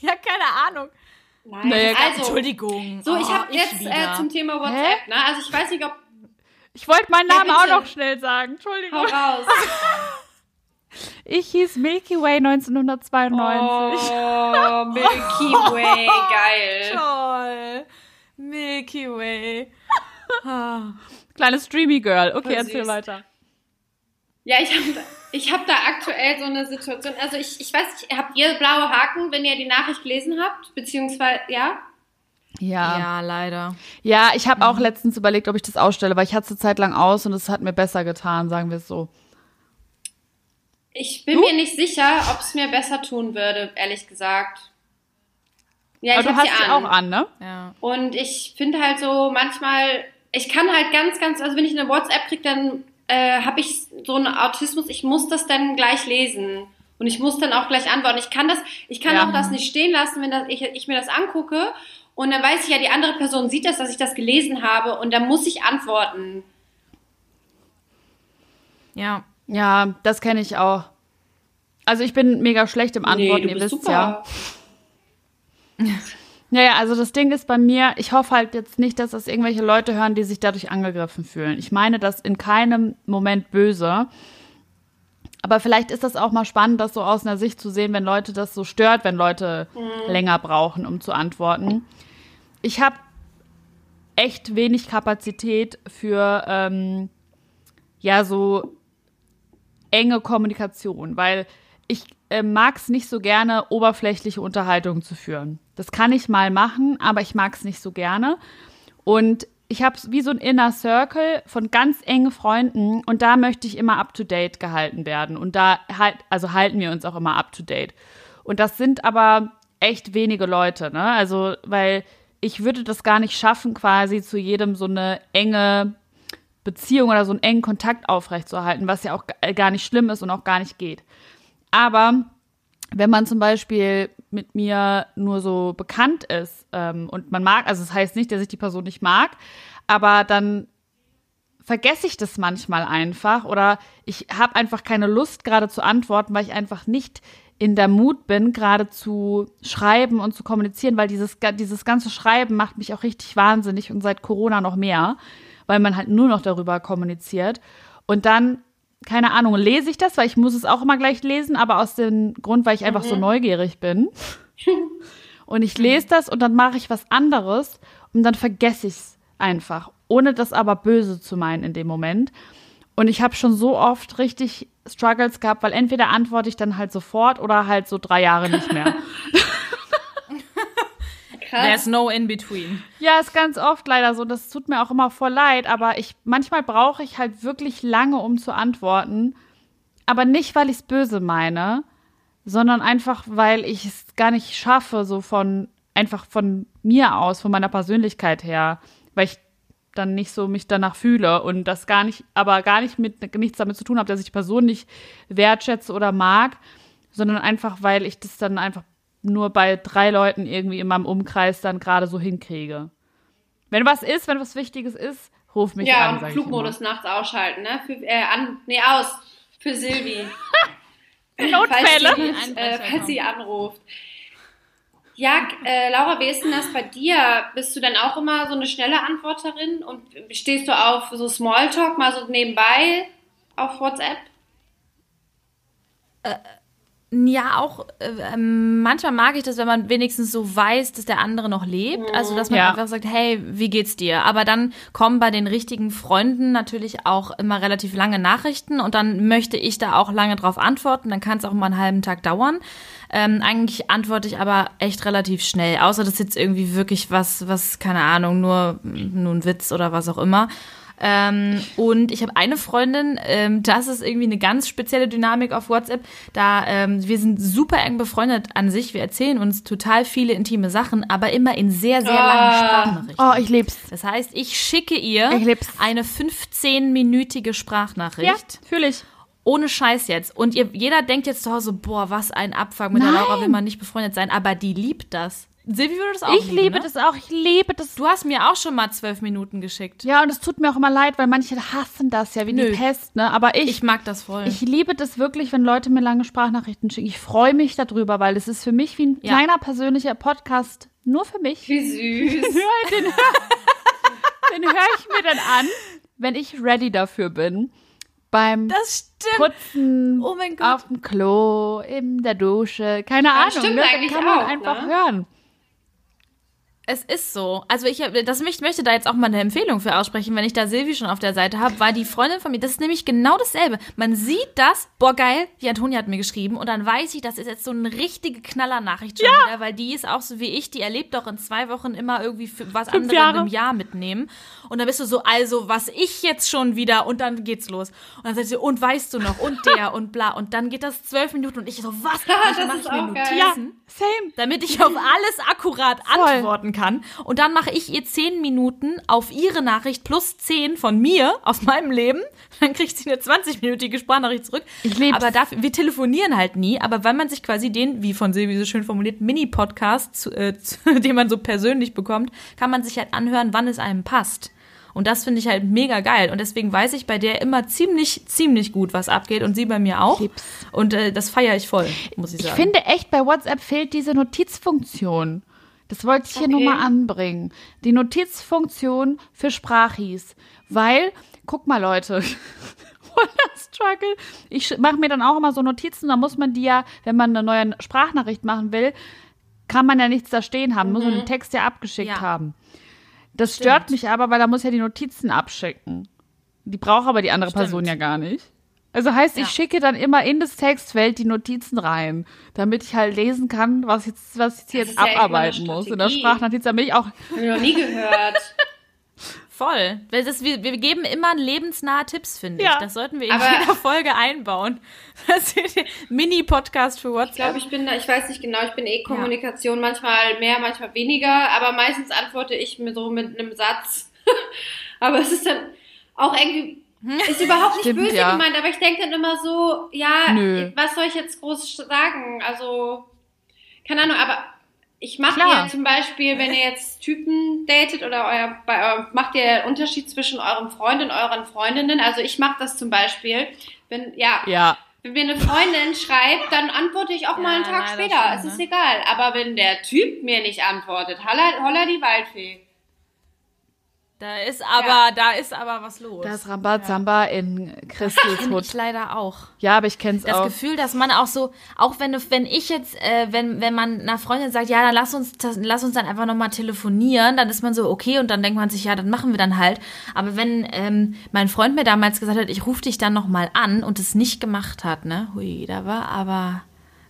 Ja, keine Ahnung. Nein, Naja, also, Entschuldigung. so, ich Oh, habe jetzt äh, wieder. zum Thema WhatsApp, ne? Also ich weiß nicht, ob, Ich wollte meinen Ja, Namen auch bitte. noch schnell sagen. Entschuldigung. hau raus. Ich hieß Milky Way 1992. Oh, Milky Way, geil. Toll. Milky Way. Ah. Kleines Streamy Girl. Okay, Voll erzähl süß. weiter. Ja, ich habe ich hab da aktuell so eine Situation. Also ich, ich weiß nicht, habt ihr blaue Haken, wenn ihr die Nachricht gelesen habt? Beziehungsweise, ja? Ja. Ja, Ja, leider. ich habe auch letztens überlegt, ob ich das ausstelle, weil ich hatte es eine Zeit lang aus und es hat mir besser getan, sagen wir es so. Ich bin mir nicht sicher, ob es mir besser tun würde, ehrlich gesagt. Ja, Aber ich du hab hast sie sie an. auch an, ne? Ja. Und ich finde halt so manchmal, ich kann halt ganz, ganz, also wenn ich eine WhatsApp kriege, dann äh, habe ich so einen Autismus, ich muss das dann gleich lesen. Und ich muss dann auch gleich antworten. Ich kann das, ich kann Ja. auch das nicht stehen lassen, wenn das, ich, ich mir das angucke. Und dann weiß ich ja, die andere Person sieht das, dass ich das gelesen habe. Und dann muss ich antworten. Ja. Ja, das kenne ich auch. Also ich bin mega schlecht im Antworten, Nee, du ihr wisst super. ja. Naja, also das Ding ist bei mir, ich hoffe halt jetzt nicht, dass das irgendwelche Leute hören, die sich dadurch angegriffen fühlen. Ich meine das in keinem Moment böse. Aber vielleicht ist das auch mal spannend, das so aus einer Sicht zu sehen, wenn Leute das so stört, wenn Leute mhm. länger brauchen, um zu antworten. Ich habe echt wenig Kapazität für ähm, ja so enge Kommunikation, weil ich äh, mag es nicht so gerne, oberflächliche Unterhaltungen zu führen. Das kann ich mal machen, aber ich mag es nicht so gerne. Und ich habe wie so ein Inner Circle von ganz engen Freunden und da möchte ich immer up to date gehalten werden. Und da halt, also halten wir uns auch immer up to date. Und das sind aber echt wenige Leute, ne? Also, weil ich würde das gar nicht schaffen, quasi zu jedem so eine enge Beziehung oder so einen engen Kontakt aufrechtzuerhalten, was ja auch gar nicht schlimm ist und auch gar nicht geht. Aber wenn man zum Beispiel mit mir nur so bekannt ist ähm, und man mag, also das heißt nicht, dass ich die Person nicht mag, aber dann vergesse ich das manchmal einfach oder ich habe einfach keine Lust gerade zu antworten, weil ich einfach nicht in der Mut bin, gerade zu schreiben und zu kommunizieren, weil dieses, dieses ganze Schreiben macht mich auch richtig wahnsinnig und seit Corona noch mehr, weil man halt nur noch darüber kommuniziert. Und dann keine Ahnung, lese ich das, weil ich muss es auch immer gleich lesen, aber aus dem Grund, weil ich einfach mhm. so neugierig bin. und ich lese das und dann mache ich was anderes und dann vergesse ich es einfach, ohne das aber böse zu meinen in dem Moment. Und ich habe schon so oft richtig Struggles gehabt, weil entweder antworte ich dann halt sofort oder halt so drei Jahre nicht mehr. Krass. There's no in between. Ja, ist ganz oft leider so. Das tut mir auch immer voll leid, aber ich manchmal brauche ich halt wirklich lange, um zu antworten. Aber nicht, weil ich es böse meine, sondern einfach, weil ich es gar nicht schaffe, so von einfach von mir aus, von meiner Persönlichkeit her, weil ich dann nicht so mich danach fühle und das gar nicht, aber gar nicht mit nichts damit zu tun habe, dass ich die Person nicht wertschätze oder mag, sondern einfach, weil ich das dann einfach nur bei drei Leuten irgendwie in meinem Umkreis dann gerade so hinkriege. Wenn was ist, wenn was Wichtiges ist, ruf mich ja, an. Ja, und Flugmodus nachts ausschalten, ne? Für, äh, an, nee, aus. Für Silvi. Notfälle. Falls sie, äh, falls sie anruft. Ja, äh, Laura, wie ist denn das bei dir? Bist du dann auch immer so eine schnelle Antworterin und stehst du auf so Smalltalk mal so nebenbei auf WhatsApp? Äh, ja, auch äh, ähm, manchmal mag ich das, wenn man wenigstens so weiß, dass der andere noch lebt. Also, dass man ja. einfach sagt, hey, wie geht's dir? Aber dann kommen bei den richtigen Freunden natürlich auch immer relativ lange Nachrichten und dann möchte ich da auch lange drauf antworten. Dann kann es auch mal einen halben Tag dauern. Ähm, eigentlich antworte ich aber echt relativ schnell. Außer das ist jetzt irgendwie wirklich was, was, keine Ahnung, nur, nur ein Witz oder was auch immer. Ähm, und ich habe eine Freundin, ähm, das ist irgendwie eine ganz spezielle Dynamik auf WhatsApp. Da ähm, wir sind super eng befreundet an sich. Wir erzählen uns total viele intime Sachen, aber immer in sehr sehr langen ah. Sprachnachrichten. Oh, ich lieb's. Das heißt, ich schicke ihr ich eine 15-minütige Sprachnachricht. Ja, fühle ich. Ohne Scheiß jetzt. Und ihr, jeder denkt jetzt zu Hause, boah, was ein Abfuck. Mit Nein. der Laura will man nicht befreundet sein. Aber die liebt das. Silvi würde das auch Ich lieben, liebe ne? das auch. Ich liebe das. Du hast mir auch schon mal zwölf Minuten geschickt. Ja, und es tut mir auch immer leid, weil manche hassen das ja wie Nö. die Pest, ne? Aber ich. Ich mag das voll. Ich liebe das wirklich, wenn Leute mir lange Sprachnachrichten schicken. Ich freue mich darüber, weil es ist für mich wie ein ja. kleiner persönlicher Podcast nur für mich. Wie süß. den, den höre ich mir dann an, wenn ich ready dafür bin. Beim Putzen, oh auf dem Klo, in der Dusche, keine das Ahnung. Ne? Dann kann man auch, einfach ne? hören. Es ist so. Also ich, das, ich möchte da jetzt auch mal eine Empfehlung für aussprechen, wenn ich da Silvi schon auf der Seite habe, weil die Freundin von mir, das ist nämlich genau dasselbe. Man sieht das, boah geil, die Antonia hat mir geschrieben und dann weiß ich, das ist jetzt so eine richtige Knallernachricht schon ja. wieder, weil die ist auch so wie ich, die erlebt doch in zwei Wochen immer irgendwie was anderes im Jahr mitnehmen. Und dann bist du so, also was ich jetzt schon wieder und dann geht's los. Und dann sagt sie, und weißt du noch und der und bla und dann geht das zwölf Minuten und ich so, was? Dann mache ich mir Notizen, ja, same. damit ich auf alles akkurat Voll. antworten kann. Und dann mache ich ihr zehn Minuten auf ihre Nachricht plus zehn von mir aus meinem Leben. Dann kriegt sie eine 20-minütige Sprachnachricht zurück. Ich lieb's. Aber dafür, wir telefonieren halt nie. Aber weil man sich quasi den, wie von Silvi so schön formuliert, Mini-Podcast, äh, den man so persönlich bekommt, kann man sich halt anhören, wann es einem passt. Und das finde ich halt mega geil. Und deswegen weiß ich bei der immer ziemlich, ziemlich gut, was abgeht. Und sie bei mir auch. Lieb's. Und äh, das feiere ich voll, muss ich sagen. Ich finde echt, bei WhatsApp fehlt diese Notizfunktion. Das wollte ich hier nur Okay. mal anbringen. Die Notizfunktion für Sprachis. Weil, guck mal, Leute. Struggle. Ich mache mir dann auch immer so Notizen, da muss man die ja, wenn man eine neue Sprachnachricht machen will, kann man ja nichts da stehen haben, muss man den Text ja abgeschickt Ja. haben. Das stört mich aber, weil da muss ja die Notizen abschicken. Die braucht aber die andere Stimmt. Person ja gar nicht. Also heißt, ich Ja. schicke dann immer in das Textfeld die Notizen rein, damit ich halt lesen kann, was jetzt, was ich jetzt ist ja abarbeiten muss. In der. Sprachnotiz, damit ich auch, ich noch nie gehört. Voll. Das, wir, wir geben immer lebensnahe Tipps, finde ich. Ja. Das sollten wir in Aber- jeder Folge einbauen. Das ist der Mini-Podcast für Ich WhatsApp. glaube, ich bin da, ich weiß nicht genau, ich bin eh Kommunikation, manchmal mehr, manchmal weniger, aber meistens antworte ich mir so mit einem Satz. aber es ist dann auch irgendwie, ist überhaupt nicht Stimmt, böse ja. gemeint, aber ich denke dann immer so, ja, Nö. was soll ich jetzt groß sagen? Also, keine Ahnung, aber ich mache ja zum Beispiel, wenn ihr jetzt Typen datet oder euer, bei eurem, macht ihr Unterschied zwischen eurem Freund und euren Freundinnen. Also ich mache das zum Beispiel, wenn, ja, ja, wenn mir eine Freundin schreibt, dann antworte ich auch mal einen Ja, Tag leider später. schon, es ist ne? egal. Aber wenn der Typ mir nicht antwortet, holla, holla die Waldfee. Da ist aber, da ist aber was los. das Rambazamba in Christels Hut. ich leider auch. Ja, aber ich kenn's Das auch. Gefühl, dass man auch so, auch wenn du, wenn ich jetzt, äh, wenn, wenn man einer Freundin sagt, ja, dann lass uns, das, lass uns dann einfach nochmal telefonieren, dann ist man so, okay, und dann denkt man sich, ja, dann machen wir dann halt. Aber wenn ähm, mein Freund mir damals gesagt hat, ich rufe dich dann nochmal an und es nicht gemacht hat, ne, hui, da war aber,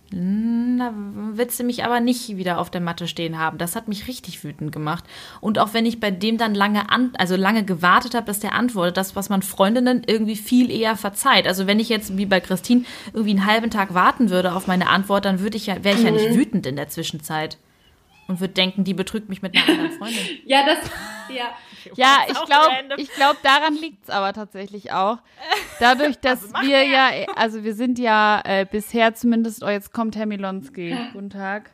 da willst du mich aber nicht wieder auf der Matte stehen haben. Das hat mich richtig wütend gemacht. Und auch wenn ich bei dem dann lange an, also lange gewartet habe, dass der antwortet, das, was man Freundinnen irgendwie viel eher verzeiht. Also wenn ich jetzt wie bei Christine irgendwie einen halben Tag warten würde auf meine Antwort, dann würde ich ja, wäre ich ja nicht wütend in der Zwischenzeit. Und würde denken, die betrügt mich mit einer anderen Freundin. Ja, das, ja. Ja, ich glaube, ich glaube, daran liegt's aber tatsächlich auch. Dadurch, dass wir ja, also wir sind ja äh, bisher zumindest, oh, jetzt kommt Herr Milonski. Guten Tag.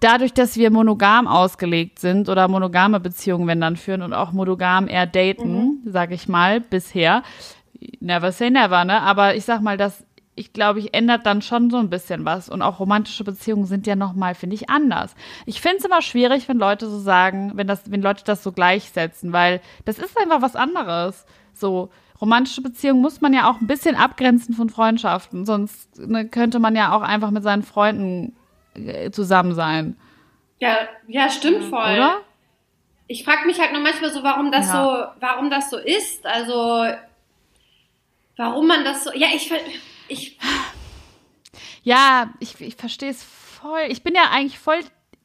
Dadurch, dass wir monogam ausgelegt sind oder monogame Beziehungen, wenn dann führen und auch monogam eher daten, sag ich mal, bisher. Never say never, ne? Aber ich sag mal, das, ich glaube, ich ändert dann schon so ein bisschen was. Und auch romantische Beziehungen sind ja nochmal, finde ich, anders. Ich finde es immer schwierig, wenn Leute so sagen, wenn das, wenn Leute das so gleichsetzen, weil das ist einfach was anderes. So, romantische Beziehungen muss man ja auch ein bisschen abgrenzen von Freundschaften, sonst ne, könnte man ja auch einfach mit seinen Freunden äh, zusammen sein, Ja, ja, stimmt voll. oder? Ich frage mich halt nur manchmal so, warum das Ja. so, warum das so ist. Also, warum man das so, ja, ich, ver- ich, Ja, ich, ich verstehe es voll. Ich bin ja eigentlich voll,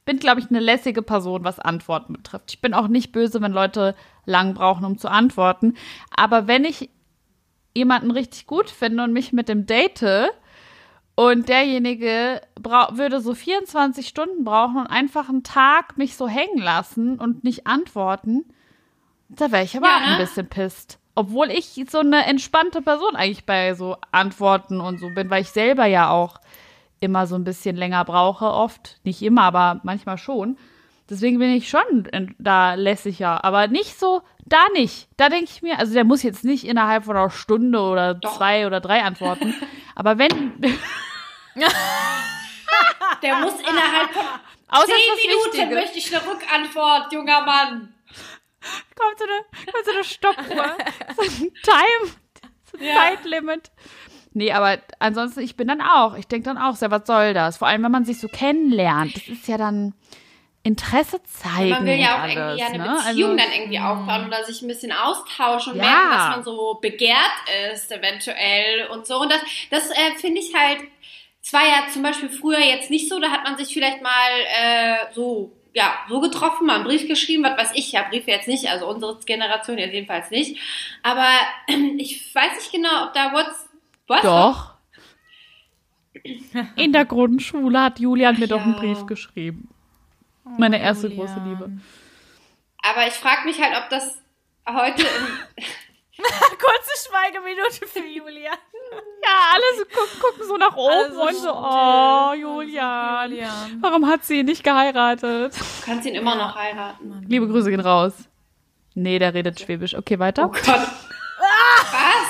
bin, glaube ich, eine lässige Person, was Antworten betrifft. Ich bin auch nicht böse, wenn Leute lang brauchen, um zu antworten. Aber wenn ich jemanden richtig gut finde und mich mit dem date und derjenige würde so 24 Stunden brauchen und einfach einen Tag mich so hängen lassen und nicht antworten, da wäre ich aber Ja, auch ein ne? bisschen pisst. Obwohl ich so eine entspannte Person eigentlich bei so Antworten und so bin, weil ich selber ja auch immer so ein bisschen länger brauche, oft. Nicht immer, aber manchmal schon. Deswegen bin ich schon in- da lässiger, aber nicht so, da nicht. Da denke ich mir, also der muss jetzt nicht innerhalb von einer Stunde oder Doch. zwei oder drei antworten. aber wenn, der muss innerhalb von außer zehn Minuten möchte ich eine Rückantwort, junger Mann. Kommt so eine, kommt so eine Stoppuhr, so ein Time, so ein Ja. Zeitlimit. Nee, aber ansonsten, ich bin dann auch, ich denke dann auch, sehr, was soll das? Vor allem, wenn man sich so kennenlernt, das ist ja dann Interesse zeigen Man will ja auch und irgendwie alles, ja eine ne? Beziehung also, dann irgendwie aufbauen oder sich ein bisschen austauschen und Ja. merken, dass man so begehrt ist, eventuell und so. Und das, das äh, finde ich halt, es war ja zum Beispiel früher jetzt nicht so, da hat man sich vielleicht mal äh, so, ja, so getroffen, mal einen Brief geschrieben, was weiß ich, ja, Briefe jetzt nicht, also unsere Generation jetzt jedenfalls nicht. Aber ich weiß nicht genau, ob da What's, was? Doch. In der Grundschule hat Julian mir doch einen Ja. Brief geschrieben. Meine erste Julian. große Liebe. Aber ich frage mich halt, ob das heute im, Kurze Schweigeminute für Julia. Ja, alle so gucken, gucken so nach oben Also und so, oh, Julian. Julian. Warum hat sie ihn nicht geheiratet? du kannst ihn immer noch heiraten. Liebe Grüße gehen raus. Nee, der redet Schwäbisch. Okay, weiter. Oh Gott. Was?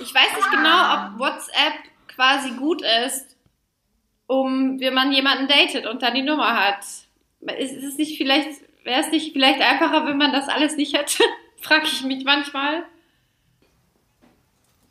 Ich weiß nicht genau, ob WhatsApp quasi gut ist um, wenn man jemanden datet und dann die Nummer hat. Ist es nicht vielleicht, wäre es nicht vielleicht einfacher, wenn man das alles nicht hätte? Frag ich mich manchmal.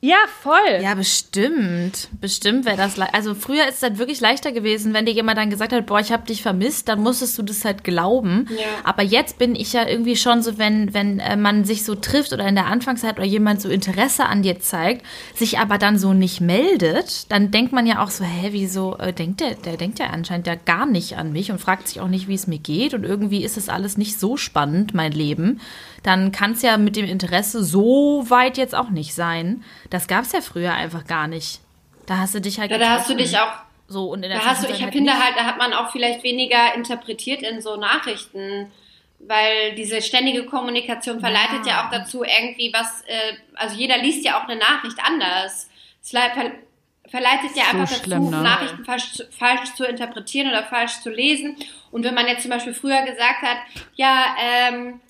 Ja, voll. Ja, bestimmt. Bestimmt wäre das. Also früher ist es halt wirklich leichter gewesen, wenn dir jemand dann gesagt hat, boah, ich habe dich vermisst, dann musstest du das halt glauben. Ja. Aber jetzt bin ich ja irgendwie schon so, wenn, wenn äh, man sich so trifft oder in der Anfangszeit oder jemand so Interesse an dir zeigt, sich aber dann so nicht meldet, dann denkt man ja auch so, hä, wieso äh, denkt der, der denkt ja anscheinend ja gar nicht an mich und fragt sich auch nicht, wie es mir geht. Und irgendwie ist es alles nicht so spannend, mein Leben dann kann es ja mit dem Interesse so weit jetzt auch nicht sein. Das gab es ja früher einfach gar nicht. Da hast du dich halt. Ja, da hast du dich auch. So, und in der da hast du, ich halt finde halt, da hat man auch vielleicht weniger interpretiert in so Nachrichten, weil diese ständige Kommunikation verleitet ja, ja auch dazu irgendwie was, äh, also jeder liest ja auch eine Nachricht anders. Es verleitet ja einfach dazu, schlimm, ne? Nachrichten falsch, falsch, zu interpretieren oder falsch zu lesen. Und wenn man jetzt zum Beispiel früher gesagt hat, ja, ähm,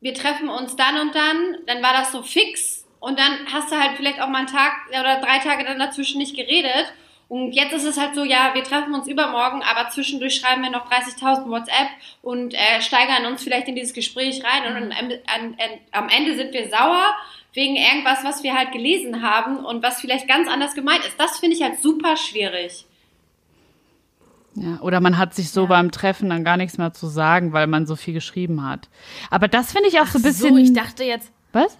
wir treffen uns dann und dann, dann war das so fix und dann hast du halt vielleicht auch mal einen Tag oder drei Tage dann dazwischen nicht geredet. Und jetzt ist es halt so, ja, wir treffen uns übermorgen, aber zwischendurch schreiben wir noch 30.000 WhatsApp und äh, steigern uns vielleicht in dieses Gespräch rein und an, an, an, am Ende sind wir sauer wegen irgendwas, was wir halt gelesen haben und was vielleicht ganz anders gemeint ist. Das finde ich halt super schwierig. Ja, oder man hat sich so ja. beim Treffen dann gar nichts mehr zu sagen, weil man so viel geschrieben hat. Aber das finde ich auch Ach so ein bisschen. So, ich dachte jetzt. Was?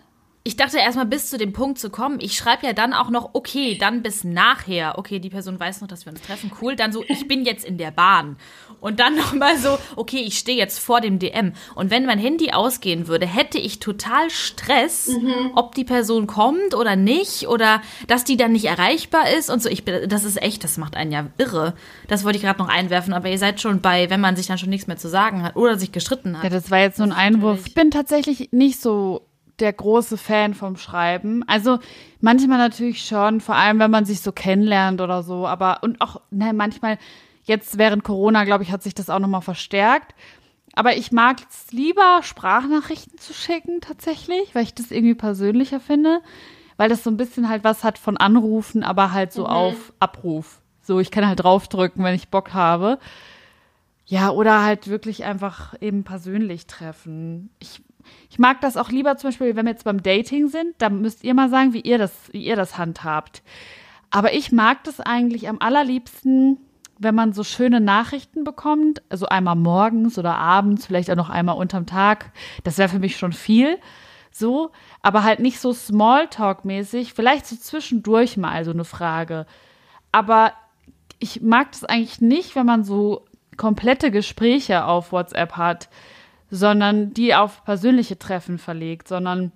Ich dachte erstmal bis zu dem Punkt zu kommen. Ich schreibe ja dann auch noch, okay, dann bis nachher. Okay, die Person weiß noch, dass wir uns treffen. Cool. Dann so, ich bin jetzt in der Bahn. Und dann nochmal so, okay, ich stehe jetzt vor dem DM. Und wenn mein Handy ausgehen würde, hätte ich total Stress, mhm. ob die Person kommt oder nicht oder dass die dann nicht erreichbar ist und so. Ich bin, das ist echt, das macht einen ja irre. Das wollte ich gerade noch einwerfen, aber ihr seid schon bei, wenn man sich dann schon nichts mehr zu sagen hat oder sich gestritten hat. Ja, das war jetzt so ein Einwurf. Ich bin tatsächlich nicht so der große Fan vom Schreiben. Also manchmal natürlich schon, vor allem wenn man sich so kennenlernt oder so, aber und auch ne, manchmal jetzt während Corona, glaube ich, hat sich das auch noch mal verstärkt. Aber ich mag es lieber Sprachnachrichten zu schicken tatsächlich, weil ich das irgendwie persönlicher finde, weil das so ein bisschen halt was hat von Anrufen, aber halt so mhm. auf Abruf. So, ich kann halt draufdrücken, wenn ich Bock habe. Ja, oder halt wirklich einfach eben persönlich treffen. Ich ich mag das auch lieber zum Beispiel, wenn wir jetzt beim Dating sind, da müsst ihr mal sagen, wie ihr das, wie ihr das handhabt. Aber ich mag das eigentlich am allerliebsten, wenn man so schöne Nachrichten bekommt, also einmal morgens oder abends, vielleicht auch noch einmal unterm Tag. Das wäre für mich schon viel. So, aber halt nicht so Smalltalk-mäßig, vielleicht so zwischendurch mal so eine Frage. Aber ich mag das eigentlich nicht, wenn man so komplette Gespräche auf WhatsApp hat sondern die auf persönliche Treffen verlegt, sondern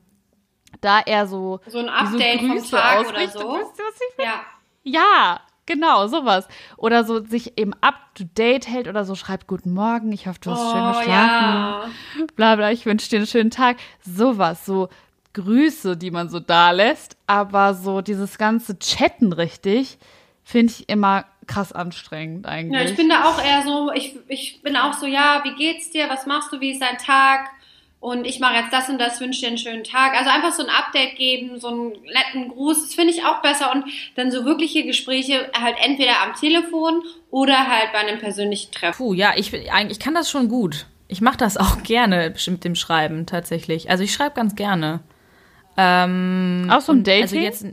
da eher so so ein Update so vom Tag oder so. Ja. ja, genau, sowas. Oder so sich eben up to date hält oder so schreibt Guten Morgen, ich hoffe, du hast oh, schön geschlafen. Ja. Bla bla, ich wünsche dir einen schönen Tag. Sowas, so Grüße, die man so da lässt, aber so dieses ganze Chatten richtig, finde ich immer krass anstrengend eigentlich. Ja, ich bin da auch eher so, ich, ich bin auch so, ja, wie geht's dir, was machst du, wie ist dein Tag? Und ich mache jetzt das und das, wünsche dir einen schönen Tag. Also einfach so ein Update geben, so einen netten Gruß, das finde ich auch besser. Und dann so wirkliche Gespräche halt entweder am Telefon oder halt bei einem persönlichen Treffen. Puh, ja, ich, ich kann das schon gut. Ich mache das auch gerne mit dem Schreiben tatsächlich. Also ich schreibe ganz gerne. Ähm, auch so ein Dating? Also jetzt,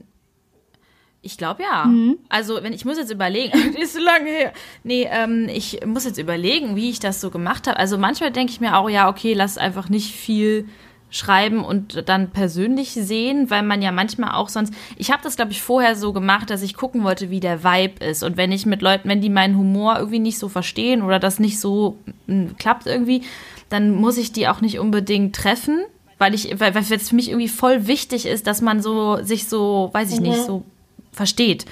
ich glaube ja. Mhm. Also, wenn ich muss jetzt überlegen, ist so lange her. Nee, ähm, ich muss jetzt überlegen, wie ich das so gemacht habe. Also manchmal denke ich mir auch, ja, okay, lass einfach nicht viel schreiben und dann persönlich sehen, weil man ja manchmal auch sonst. Ich habe das, glaube ich, vorher so gemacht, dass ich gucken wollte, wie der Vibe ist. Und wenn ich mit Leuten, wenn die meinen Humor irgendwie nicht so verstehen oder das nicht so m, klappt irgendwie, dann muss ich die auch nicht unbedingt treffen, weil ich, weil, weil es für mich irgendwie voll wichtig ist, dass man so sich so, weiß ich mhm. nicht, so versteht.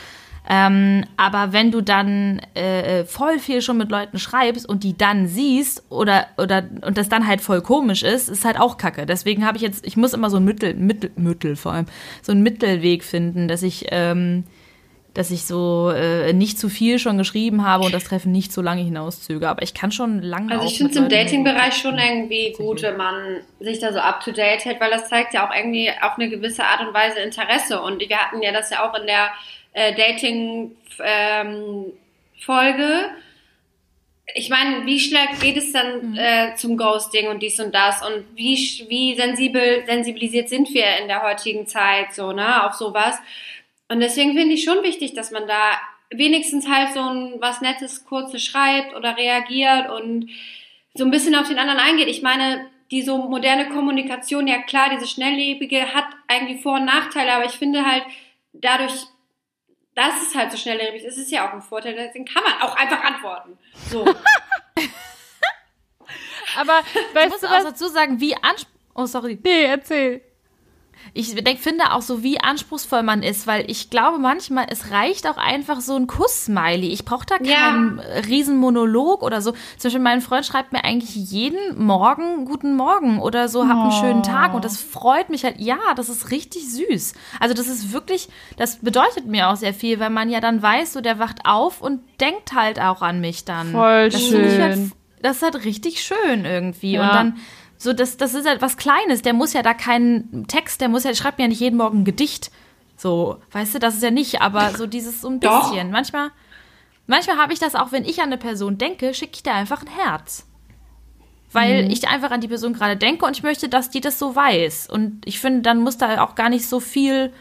Ähm, aber wenn du dann äh, voll viel schon mit Leuten schreibst und die dann siehst oder oder und das dann halt voll komisch ist, ist halt auch Kacke. Deswegen habe ich jetzt, ich muss immer so ein Mittel, Mittel, Mittel vor allem, so einen Mittelweg finden, dass ich ähm, dass ich so äh, nicht zu viel schon geschrieben habe und das Treffen nicht so lange hinauszöge. Aber ich kann schon lange. Also ich finde es im Dating-Bereich schon irgendwie gut, wenn man sich da so up to date hält, weil das zeigt ja auch irgendwie auf eine gewisse Art und Weise Interesse. Und wir hatten ja das ja auch in der äh, Dating ähm. Ich meine, wie schnell geht es dann äh, zum Ghosting und dies und das und wie, wie sensibel, sensibilisiert sind wir in der heutigen Zeit so, ne, auf sowas. Und deswegen finde ich schon wichtig, dass man da wenigstens halt so ein was Nettes, Kurzes schreibt oder reagiert und so ein bisschen auf den anderen eingeht. Ich meine, die so moderne Kommunikation, ja klar, diese schnelllebige hat eigentlich Vor- und Nachteile, aber ich finde halt dadurch, dass es halt so schnelllebig ist, ist es ja auch ein Vorteil. Deswegen kann man auch einfach antworten. So. Aber Ich weißt muss du auch was? dazu sagen, wie anspruchsvoll. Oh, sorry. Nee, erzähl. Ich denk, finde auch so, wie anspruchsvoll man ist, weil ich glaube manchmal, es reicht auch einfach so ein Kuss-Smiley. Ich brauche da Ja. keinen äh, Riesenmonolog oder so. Zum Beispiel mein Freund schreibt mir eigentlich jeden Morgen Guten Morgen oder so, hab einen schönen Tag. Und das freut mich halt. Ja, das ist richtig süß. Also das ist wirklich, das bedeutet mir auch sehr viel, weil man ja dann weiß, so der wacht auf und denkt halt auch an mich dann. Voll das halt, schön. das ist halt richtig schön irgendwie. Ja. Und dann so, das, das ist halt was Kleines. Der muss ja da keinen Text, der muss ja, schreibt mir ja nicht jeden Morgen ein Gedicht. So, weißt du, das ist ja nicht, aber so dieses so ein Doch. bisschen. Manchmal, manchmal habe ich das auch, wenn ich an eine Person denke, schicke ich da einfach ein Herz. Weil Mhm. ich einfach an die Person gerade denke und ich möchte, dass die das so weiß. Und ich finde, dann muss da auch gar nicht so viel.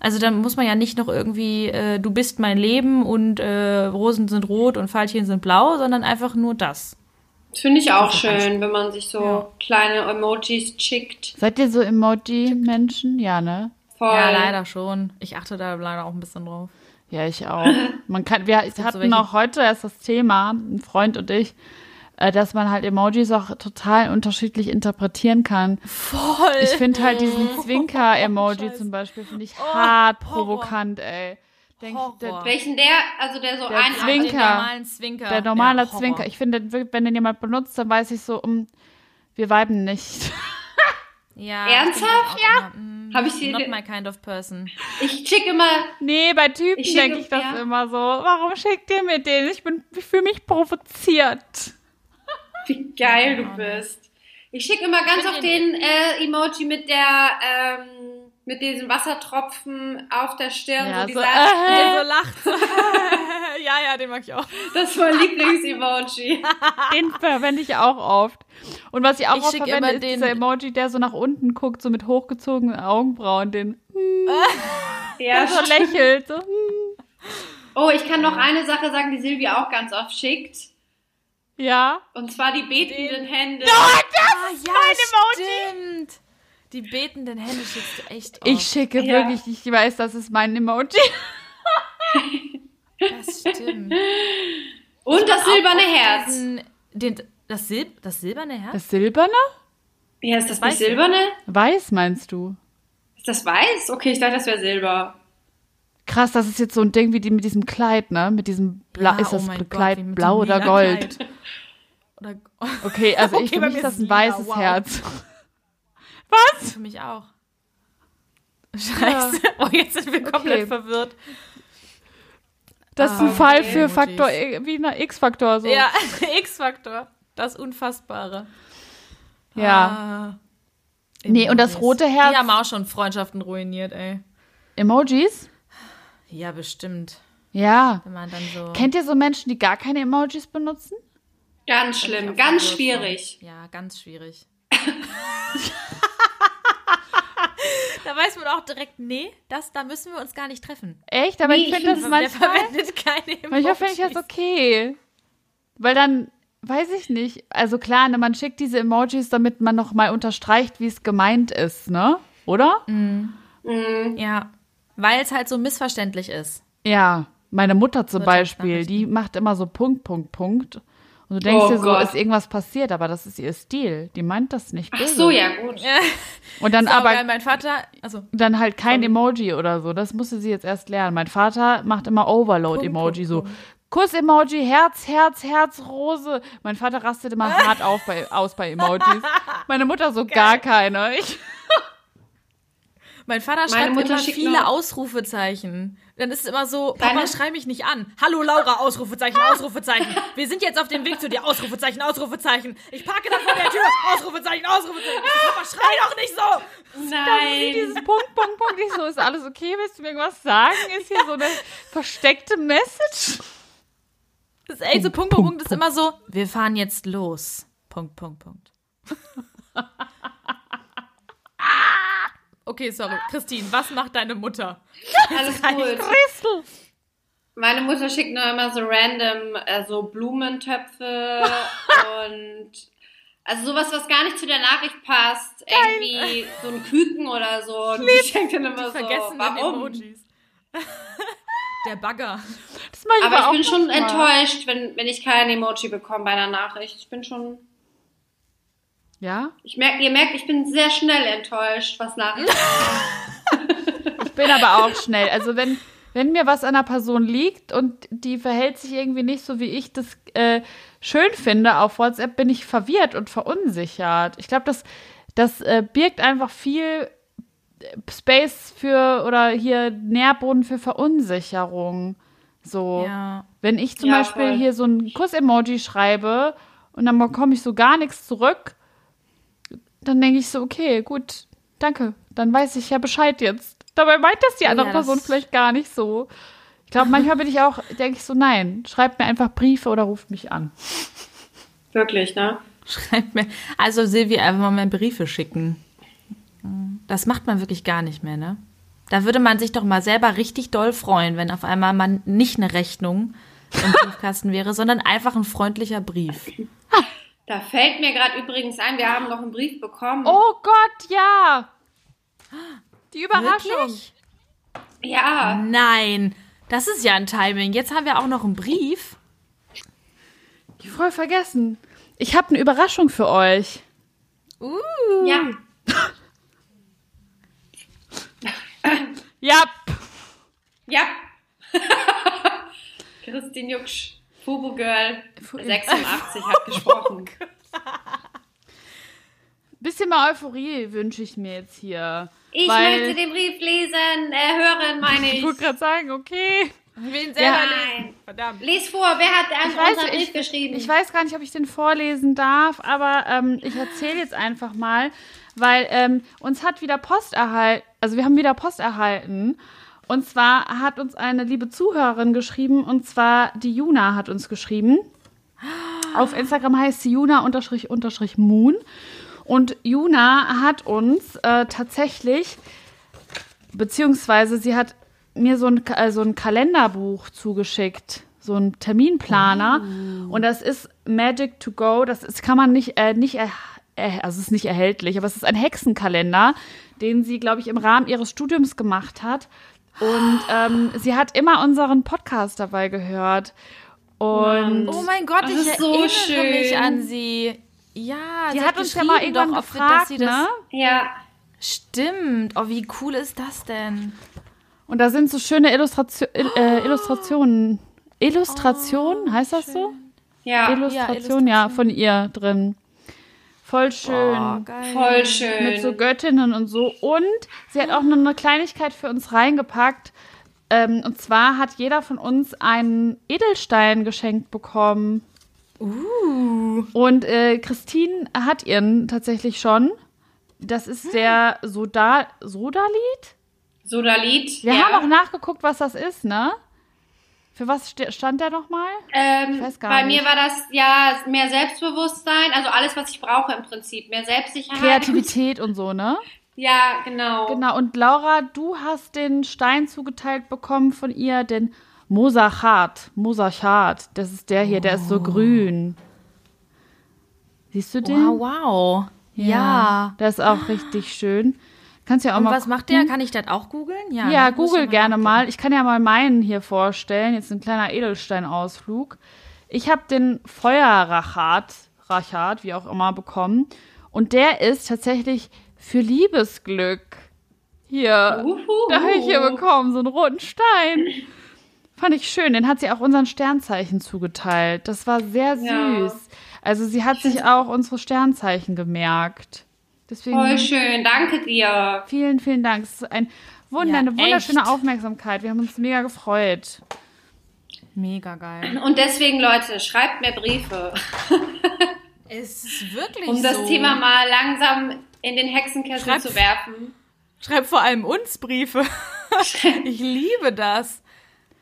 Also dann muss man ja nicht noch irgendwie, äh, du bist mein Leben und äh, Rosen sind rot und Pfeilchen sind blau, sondern einfach nur das. Das finde ich auch schön, wenn man sich so Ja. kleine Emojis schickt. Seid ihr so Emoji-Menschen? Ja, ne? Voll. Ja, leider schon. Ich achte da leider auch ein bisschen drauf. Ja, ich auch. Man kann, wir hatten welche- auch heute erst das Thema, ein Freund und ich, äh, dass man halt Emojis auch total unterschiedlich interpretieren kann. Voll. Ich finde halt diesen Zwinker-Emoji Scheiße. zum Beispiel, finde ich Oh, hart Horror. provokant, ey. Denk, Horror. der, Welchen der, also der so Der ein Zwinker. Den normalen Zwinker. der normale Ja. Zwinker. Ich finde, wenn den jemand benutzt, dann weiß ich so, um, wir weiben nicht. Ja, Ernsthaft? Ja. Hab ich sie- Not my kind of person. Ich schicke immer, Nee, bei Typen denke ich das ja. immer so. Warum schickt ihr mir den? Ich bin, ich fühle mich provoziert. wie geil du bist. Ich schicke immer ganz auf den- den äh, Emoji mit der, ähm, mit diesem Wassertropfen auf der Stirn. Ja, so so, dieser, äh. Der so lacht. ja, ja, den mag ich auch. Das ist mein Lieblings-Emoji. Den verwende ich auch oft. Und was ich auch Ich oft verwende, immer ist den- dieser Emoji, der so nach unten guckt, so mit hochgezogenen Augenbrauen, den Ja, der so lächelt. So. Oh, ich kann noch eine Sache sagen, die Silvia auch ganz oft schickt. Ja. Und zwar die betenden Hände. Ah, ja, mein stimmt. Die betenden Hände schickst du echt oft. Ich schicke Ja. wirklich, ich weiß, das ist mein Emoji. das stimmt. Und das silberne Herz. diesen- Den, das, Silb, das silberne Herz? Das Silberne? Ja, ist das weiß nicht ich. silberne? Weiß, meinst du? Ist das weiß? Okay, ich dachte, das wäre silber. Krass, das ist jetzt so ein Ding wie die mit diesem Kleid, ne? Mit diesem Blau. Ja, ist oh das Gott, Kleid mit blau oder gold? Kleid. Oder, Okay, also ich Okay, für bei mich mir ist das ist ein weißes wow. Herz. Für mich auch. Scheiße. Oh, jetzt sind wir komplett Okay. verwirrt. Das ist ein Ah, Fall okay. für Faktor, Emojis. wie eine X-Faktor. So. Ja, X-Faktor. Das Unfassbare. ja. Ah. Nee, und das rote Herz- Die haben auch schon Freundschaften ruiniert, ey. Emojis? Ja, bestimmt. Ja. Wenn man dann so. Kennt ihr so Menschen, die gar keine Emojis benutzen? Ganz schlimm, ganz schwierig. Ja, ganz schwierig. Da weiß man auch direkt, nee, das, da müssen wir uns gar nicht treffen. Echt? Aber Nee, ich finde das Der manchmal. verwendet keine Emojis. Manchmal finde ich das okay. Weil dann, weiß ich nicht. Also klar, ne, man schickt diese Emojis, damit man noch mal unterstreicht, wie es gemeint ist, ne? Oder? Mhm. Ja, weil es halt so missverständlich ist. Ja. Meine Mutter zum Beispiel, die macht immer so Punkt, Punkt, Punkt. Und du denkst Oh dir so, Gott. ist irgendwas passiert, aber das ist ihr Stil. Die meint das nicht böse. Ach so, ja, gut. Und dann Aber aber mein Vater, also dann halt kein Emoji oder so. Das musste sie jetzt erst lernen. Mein Vater macht immer Overload-Emoji, so Kuss-Emoji, Herz, Herz, Herz, Rose. Mein Vater rastet immer hart auf bei, aus bei Emojis. Meine Mutter so gar keine. Ich, mein Vater schreibt immer viele Ausrufezeichen. Dann ist es immer so, Papa, Deine- schrei mich nicht an. Hallo Laura, Ausrufezeichen, Ausrufezeichen. Wir sind jetzt auf dem Weg zu dir, Ausrufezeichen, Ausrufezeichen. Ich parke da vor der Tür, Ausrufezeichen, Ausrufezeichen. Papa, schrei doch nicht so. Nein. dieses Punkt, Punkt, Punkt. Ich so, ist alles okay? Willst du mir irgendwas sagen? Ist hier so eine versteckte Message? Das, ey, so Punkt, Punkt, Punkt ist immer so, wir fahren jetzt los. Punkt, Punkt, Punkt. okay, sorry. Christine, was macht deine Mutter? Alles gut. Meine Mutter schickt nur immer so random äh, so Blumentöpfe und also sowas, was gar nicht zu der Nachricht passt. Irgendwie so ein Küken oder so. Und die schenkt dann immer so. Vergessen Warum? Emojis. Der Bagger. Das ich Aber ich auch bin schon manchmal. enttäuscht, wenn, wenn ich kein Emoji bekomme bei einer Nachricht. Ich bin schon. Ja? Ich merk, ihr merkt, ich bin sehr schnell enttäuscht, was Nachrichten. Ich bin aber auch schnell. Also wenn, wenn mir was an einer Person liegt und die verhält sich irgendwie nicht so, wie ich das äh, schön finde auf WhatsApp, bin ich verwirrt und verunsichert. Ich glaube, das, das äh, birgt einfach viel äh, Space für oder hier Nährboden für Verunsicherung. So. Ja. Wenn ich zum Ja, Beispiel voll. hier so ein Kuss-Emoji schreibe und dann bekomme ich so gar nichts zurück, dann denke ich so, okay, gut, danke. Dann weiß ich ja Bescheid jetzt. Dabei meint das die andere Ja, das- Person vielleicht gar nicht so. Ich glaube, manchmal bin ich auch, denke ich so, nein, schreibt mir einfach Briefe oder ruft mich an. Wirklich, ne? Schreibt mir. Also Silvi, einfach mal mehr Briefe schicken. Das macht man wirklich gar nicht mehr, ne? Da würde man sich doch mal selber richtig doll freuen, wenn auf einmal man nicht eine Rechnung im Briefkasten wäre, sondern einfach ein freundlicher Brief. Da fällt mir gerade übrigens ein, wir haben noch einen Brief bekommen. Oh Gott, ja! Die Überraschung. Wirklich? Ja, Nein, das ist ja ein Timing. Jetzt haben wir auch noch einen Brief. Ich voll vergessen. Ich habe eine Überraschung für euch. Uh. ja. Ja, Ja. Christine Jucksch, Fubu Girl, 86, hat gesprochen. bisschen mal Euphorie wünsche ich mir jetzt hier. Ich weil, möchte den Brief lesen, äh, hören, meine Ich ich. wollte gerade sagen, okay. Ihn selber Nein. Verdammt. Lies vor, wer hat Ich weiß, unseren Brief ich, geschrieben? ich weiß gar nicht, ob ich den vorlesen darf, aber ähm, ich erzähle jetzt einfach mal, weil ähm, uns hat wieder Post erhalten, also wir haben wieder Post erhalten. Und zwar hat uns eine liebe Zuhörerin geschrieben, und zwar die Juna hat uns geschrieben. Auf Instagram heißt sie Juna unterstrich unterstrich Moon. Und Juna hat uns äh, tatsächlich, beziehungsweise sie hat mir so ein, äh, so ein Kalenderbuch zugeschickt, so ein Terminplaner. Und das ist Magic to Go. Das ist, kann man nicht, äh, nicht also es ist nicht erhältlich, aber es ist ein Hexenkalender, den sie, glaube ich, im Rahmen ihres Studiums gemacht hat. Und ähm, sie hat immer unseren Podcast dabei gehört. Und Oh mein Gott, Das ich ist so erinnere schön. mich an sie. Ja, die sie hat uns ja mal irgendwann doch, gefragt, dass sie das, ne? ja, Stimmt. Oh, wie cool ist das denn? Und da sind so schöne Illustration, äh, Illustrationen. Illustration, heißt das so? ja, Illustration, ja, von ihr drin. Voll schön. Oh, geil. voll schön. Mit so Göttinnen und so. Und sie hat auch noch eine Kleinigkeit für uns reingepackt. Ähm, und zwar hat jeder von uns einen Edelstein geschenkt bekommen. Uh. Und äh, Christine hat ihren tatsächlich schon. Das ist der Soda Sodalit. Sodalit. Wir ja. haben auch nachgeguckt, was das ist, ne? Für was stand der nochmal? Ähm, Ich weiß gar bei nicht. mir war das ja mehr Selbstbewusstsein, also alles, was ich brauche im Prinzip. Mehr Selbstsicherheit. Kreativität und so, ne? Ja, genau. Genau, und Laura, du hast den Stein zugeteilt bekommen von ihr, den Mosachat. Mosachat, das ist der hier, der ist so grün. Siehst du den? Wow, wow. Ja. Der ist auch richtig schön. Kannst ja auch Und mal was macht der? Kann ich das auch googeln? Ja, Ja, ne? Google gerne nachgucken. mal. Ich kann ja mal meinen hier vorstellen. Jetzt ein kleiner Edelsteinausflug. Ich habe den Feuerrachat, Rachat, wie auch immer, bekommen. Und der ist tatsächlich für Liebesglück. Hier. Uhu. Da habe ich hier bekommen, so einen roten Stein. Fand ich schön. Den hat sie auch unseren Sternzeichen zugeteilt. Das war sehr süß. Ja. Also sie hat sich auch unsere Sternzeichen gemerkt. Deswegen Voll schön, danke dir. vielen, vielen Dank. Es ist ein Wunder, Ja, eine wunderschöne echt. Aufmerksamkeit. Wir haben uns mega gefreut. Mega geil. Und deswegen, Leute, schreibt mir Briefe, Es ist wirklich um das so. Thema mal langsam in den Hexenkessel Schreibt- zu werfen. Schreib vor allem uns Briefe. ich liebe das.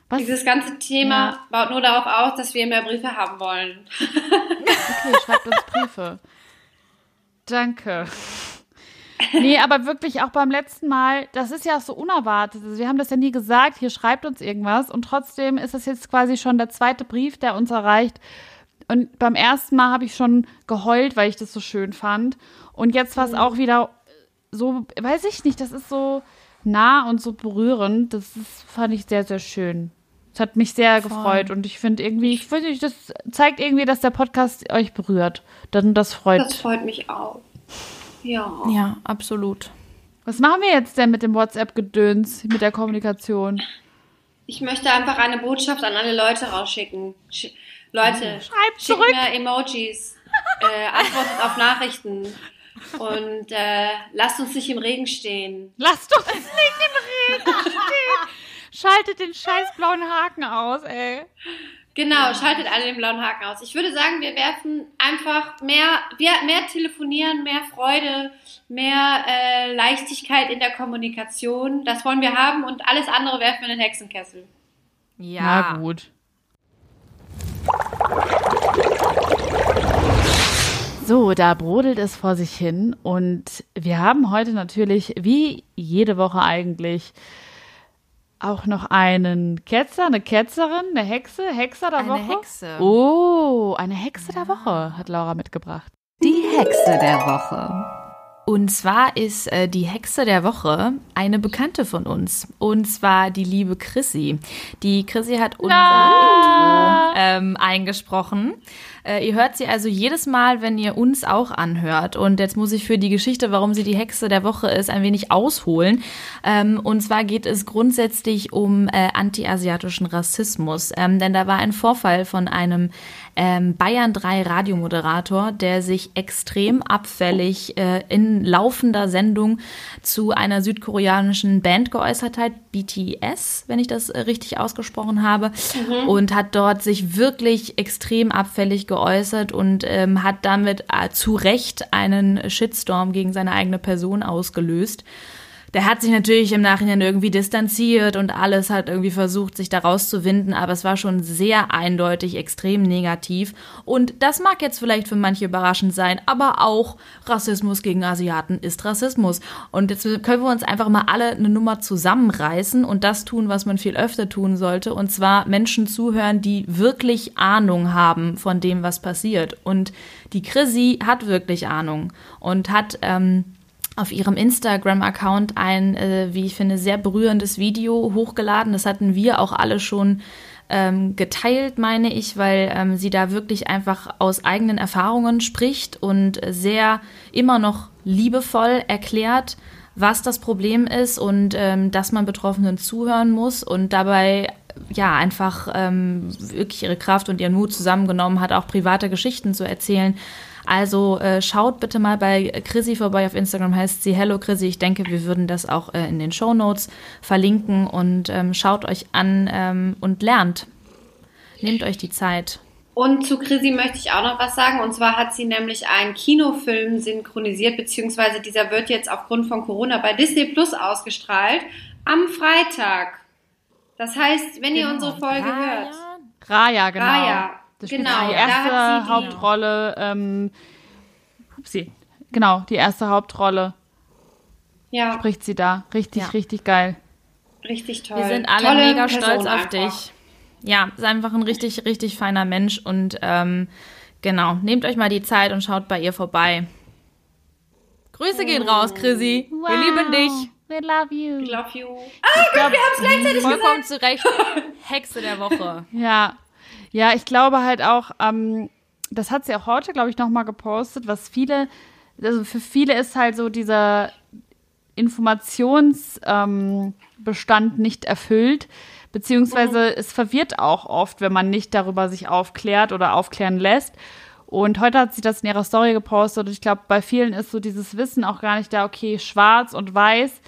Was? Dieses ganze Thema Ja. baut nur darauf aus, dass wir mehr Briefe haben wollen. Okay, schreibt uns Briefe. Danke. Nee, aber wirklich auch beim letzten Mal, das ist ja so unerwartet. Also wir haben das ja nie gesagt, hier schreibt uns irgendwas und trotzdem ist das jetzt quasi schon der zweite Brief, der uns erreicht. Und beim ersten Mal habe ich schon geheult, weil ich das so schön fand. Und jetzt war es auch wieder so, weiß ich nicht, das ist so nah und so berührend. Das ist, fand ich sehr, sehr schön. Es hat mich sehr gefreut und ich finde irgendwie, ich finde, das zeigt irgendwie, dass der Podcast euch berührt. Dann das freut. Das freut mich auch. Ja. Ja, absolut. Was machen wir jetzt denn mit dem WhatsApp-Gedöns, mit der Kommunikation? Ich möchte einfach eine Botschaft an alle Leute rausschicken. Sch Leute, Schreibt schickt zurück. mir Emojis, äh, antwortet auf Nachrichten und äh, lasst uns nicht im Regen stehen. Lasst uns nicht im Regen stehen. Schaltet den scheiß blauen Haken aus, ey. Genau, schaltet alle den blauen Haken aus. Ich würde sagen, wir werfen einfach mehr, wir, mehr telefonieren, mehr Freude, mehr äh, Leichtigkeit in der Kommunikation. Das wollen wir haben und alles andere werfen wir in den Hexenkessel. Ja. Na gut. So, da brodelt es vor sich hin und wir haben heute natürlich, wie jede Woche eigentlich, auch noch einen Ketzer, eine Ketzerin, eine Hexe, Hexer der Eine Woche. Hexe. Oh, eine Hexe der Woche hat Laura mitgebracht. Die Hexe der Woche. Und zwar ist äh, die Hexe der Woche eine Bekannte von uns. Und zwar die liebe Chrissy. Die Chrissy hat unser Intro ähm, eingesprochen. Äh, ihr hört sie also jedes Mal, wenn ihr uns auch anhört. Und jetzt muss ich für die Geschichte, warum sie die Hexe der Woche ist, ein wenig ausholen. Ähm, und zwar geht es grundsätzlich um äh, anti-asiatischen Rassismus. Ähm, denn da war ein Vorfall von einem ähm, Bayern 3 Radiomoderator, der sich extrem abfällig äh, in laufender Sendung zu einer südkoreanischen Band geäußert hat, BTS, wenn ich das äh, richtig ausgesprochen habe, und hat dort sich wirklich extrem abfällig geäußert und ähm, hat damit äh, zu Recht einen Shitstorm gegen seine eigene Person ausgelöst. Der hat sich natürlich im Nachhinein irgendwie distanziert und alles hat irgendwie versucht, sich da rauszuwinden, aber es war schon sehr eindeutig extrem negativ. Und das mag jetzt vielleicht für manche überraschend sein, aber auch Rassismus gegen Asiaten ist Rassismus. Und jetzt können wir uns einfach mal alle eine Nummer zusammenreißen und das tun, was man viel öfter tun sollte, und zwar Menschen zuhören, die wirklich Ahnung haben von dem, was passiert. Und die Chrissy hat wirklich Ahnung und hat ähm, auf ihrem Instagram-Account ein, äh, wie ich finde, sehr berührendes Video hochgeladen. Das hatten wir auch alle schon ähm, geteilt, meine ich, weil ähm, sie da wirklich einfach aus eigenen Erfahrungen spricht und sehr immer noch liebevoll erklärt, was das Problem ist und ähm, dass man Betroffenen zuhören muss und dabei ja einfach ähm, wirklich ihre Kraft und ihren Mut zusammengenommen hat, auch private Geschichten zu erzählen. Also äh, schaut bitte mal bei Chrissy vorbei auf Instagram, heißt sie Hello Chrissy. Ich denke, wir würden das auch äh, in den Show Notes verlinken und ähm, schaut euch an ähm, und lernt. Nehmt euch die Zeit. Und zu Chrissy möchte ich auch noch was sagen. Und zwar hat sie nämlich einen Kinofilm synchronisiert, beziehungsweise dieser wird jetzt aufgrund von Corona bei Disney Plus ausgestrahlt am Freitag. Das heißt, wenn ihr unsere Folge hört, Raya, genau. Raya, Das spielt genau, die erste hat sie die- Hauptrolle. Ähm, upsie. Genau, die erste Hauptrolle ja, spricht sie da. Richtig, Ja. richtig geil. richtig toll. Wir sind alle Tolle mega Person stolz auf einfach. dich. Ja, ist einfach ein richtig, richtig feiner Mensch und ähm, genau, nehmt euch mal die Zeit und schaut bei ihr vorbei. Grüße gehen raus, Chrissy. Wir lieben dich. We love you. I love you. wir haben es gleichzeitig Vollkommen zu Recht. Hexe der Woche. Ja, ja, ich glaube halt auch, ähm, das hat sie auch heute, glaube ich, nochmal gepostet, was viele, also für viele ist halt so dieser Informationsbestand ähm, nicht erfüllt, beziehungsweise es verwirrt auch oft, wenn man nicht darüber sich aufklärt oder aufklären lässt. Und heute hat sie das in ihrer Story gepostet und ich glaube, bei vielen ist so dieses Wissen auch gar nicht da, okay, schwarz und weiß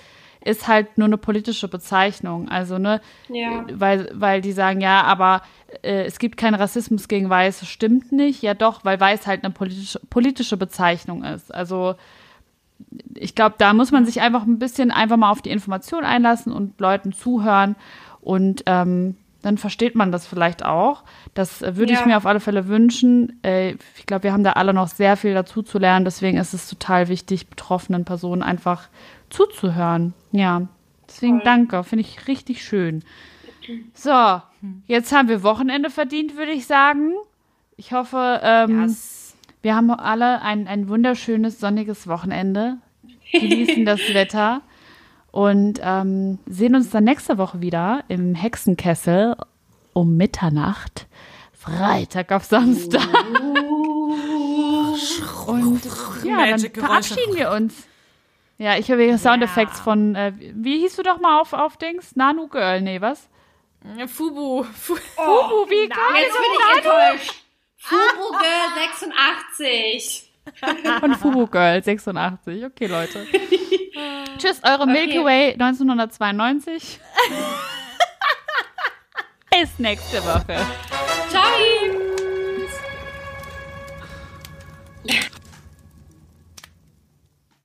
ist halt nur eine politische Bezeichnung. Also, ne, Ja. weil, weil die sagen, ja, aber äh, es gibt keinen Rassismus gegen Weiß, stimmt nicht. Ja doch, weil Weiß halt eine politische, politische Bezeichnung ist. Also ich glaube, da muss man sich einfach ein bisschen einfach mal auf die Information einlassen und Leuten zuhören. Und ähm, dann versteht man das vielleicht auch. Das äh, würde ich Ja. mir auf alle Fälle wünschen. Äh, ich glaube, wir haben da alle noch sehr viel dazu zu lernen. Deswegen ist es total wichtig, betroffenen Personen einfach zuzuhören. Ja, deswegen Voll. danke. Finde ich richtig schön. So, jetzt haben wir Wochenende verdient, würde ich sagen. Ich hoffe, ähm, Das, wir haben alle ein, ein wunderschönes sonniges Wochenende, genießen das Wetter und ähm, sehen uns dann nächste Woche wieder im Hexenkessel um Mitternacht, Freitag auf Samstag. Und ja, dann verabschieden wir uns. Ja, ich habe Soundeffekte von, äh, wie hieß du doch mal auf, auf Dings? Nanu Girl, nee, was? Fubu. Fu Fubu, wie geil Jetzt bin ich enttäuscht. Fubu Girl 86. Von Fubu Girl 86. Okay, Leute. Tschüss, eure Milky Okay. Way 1992. Bis nächste Woche. Ciao.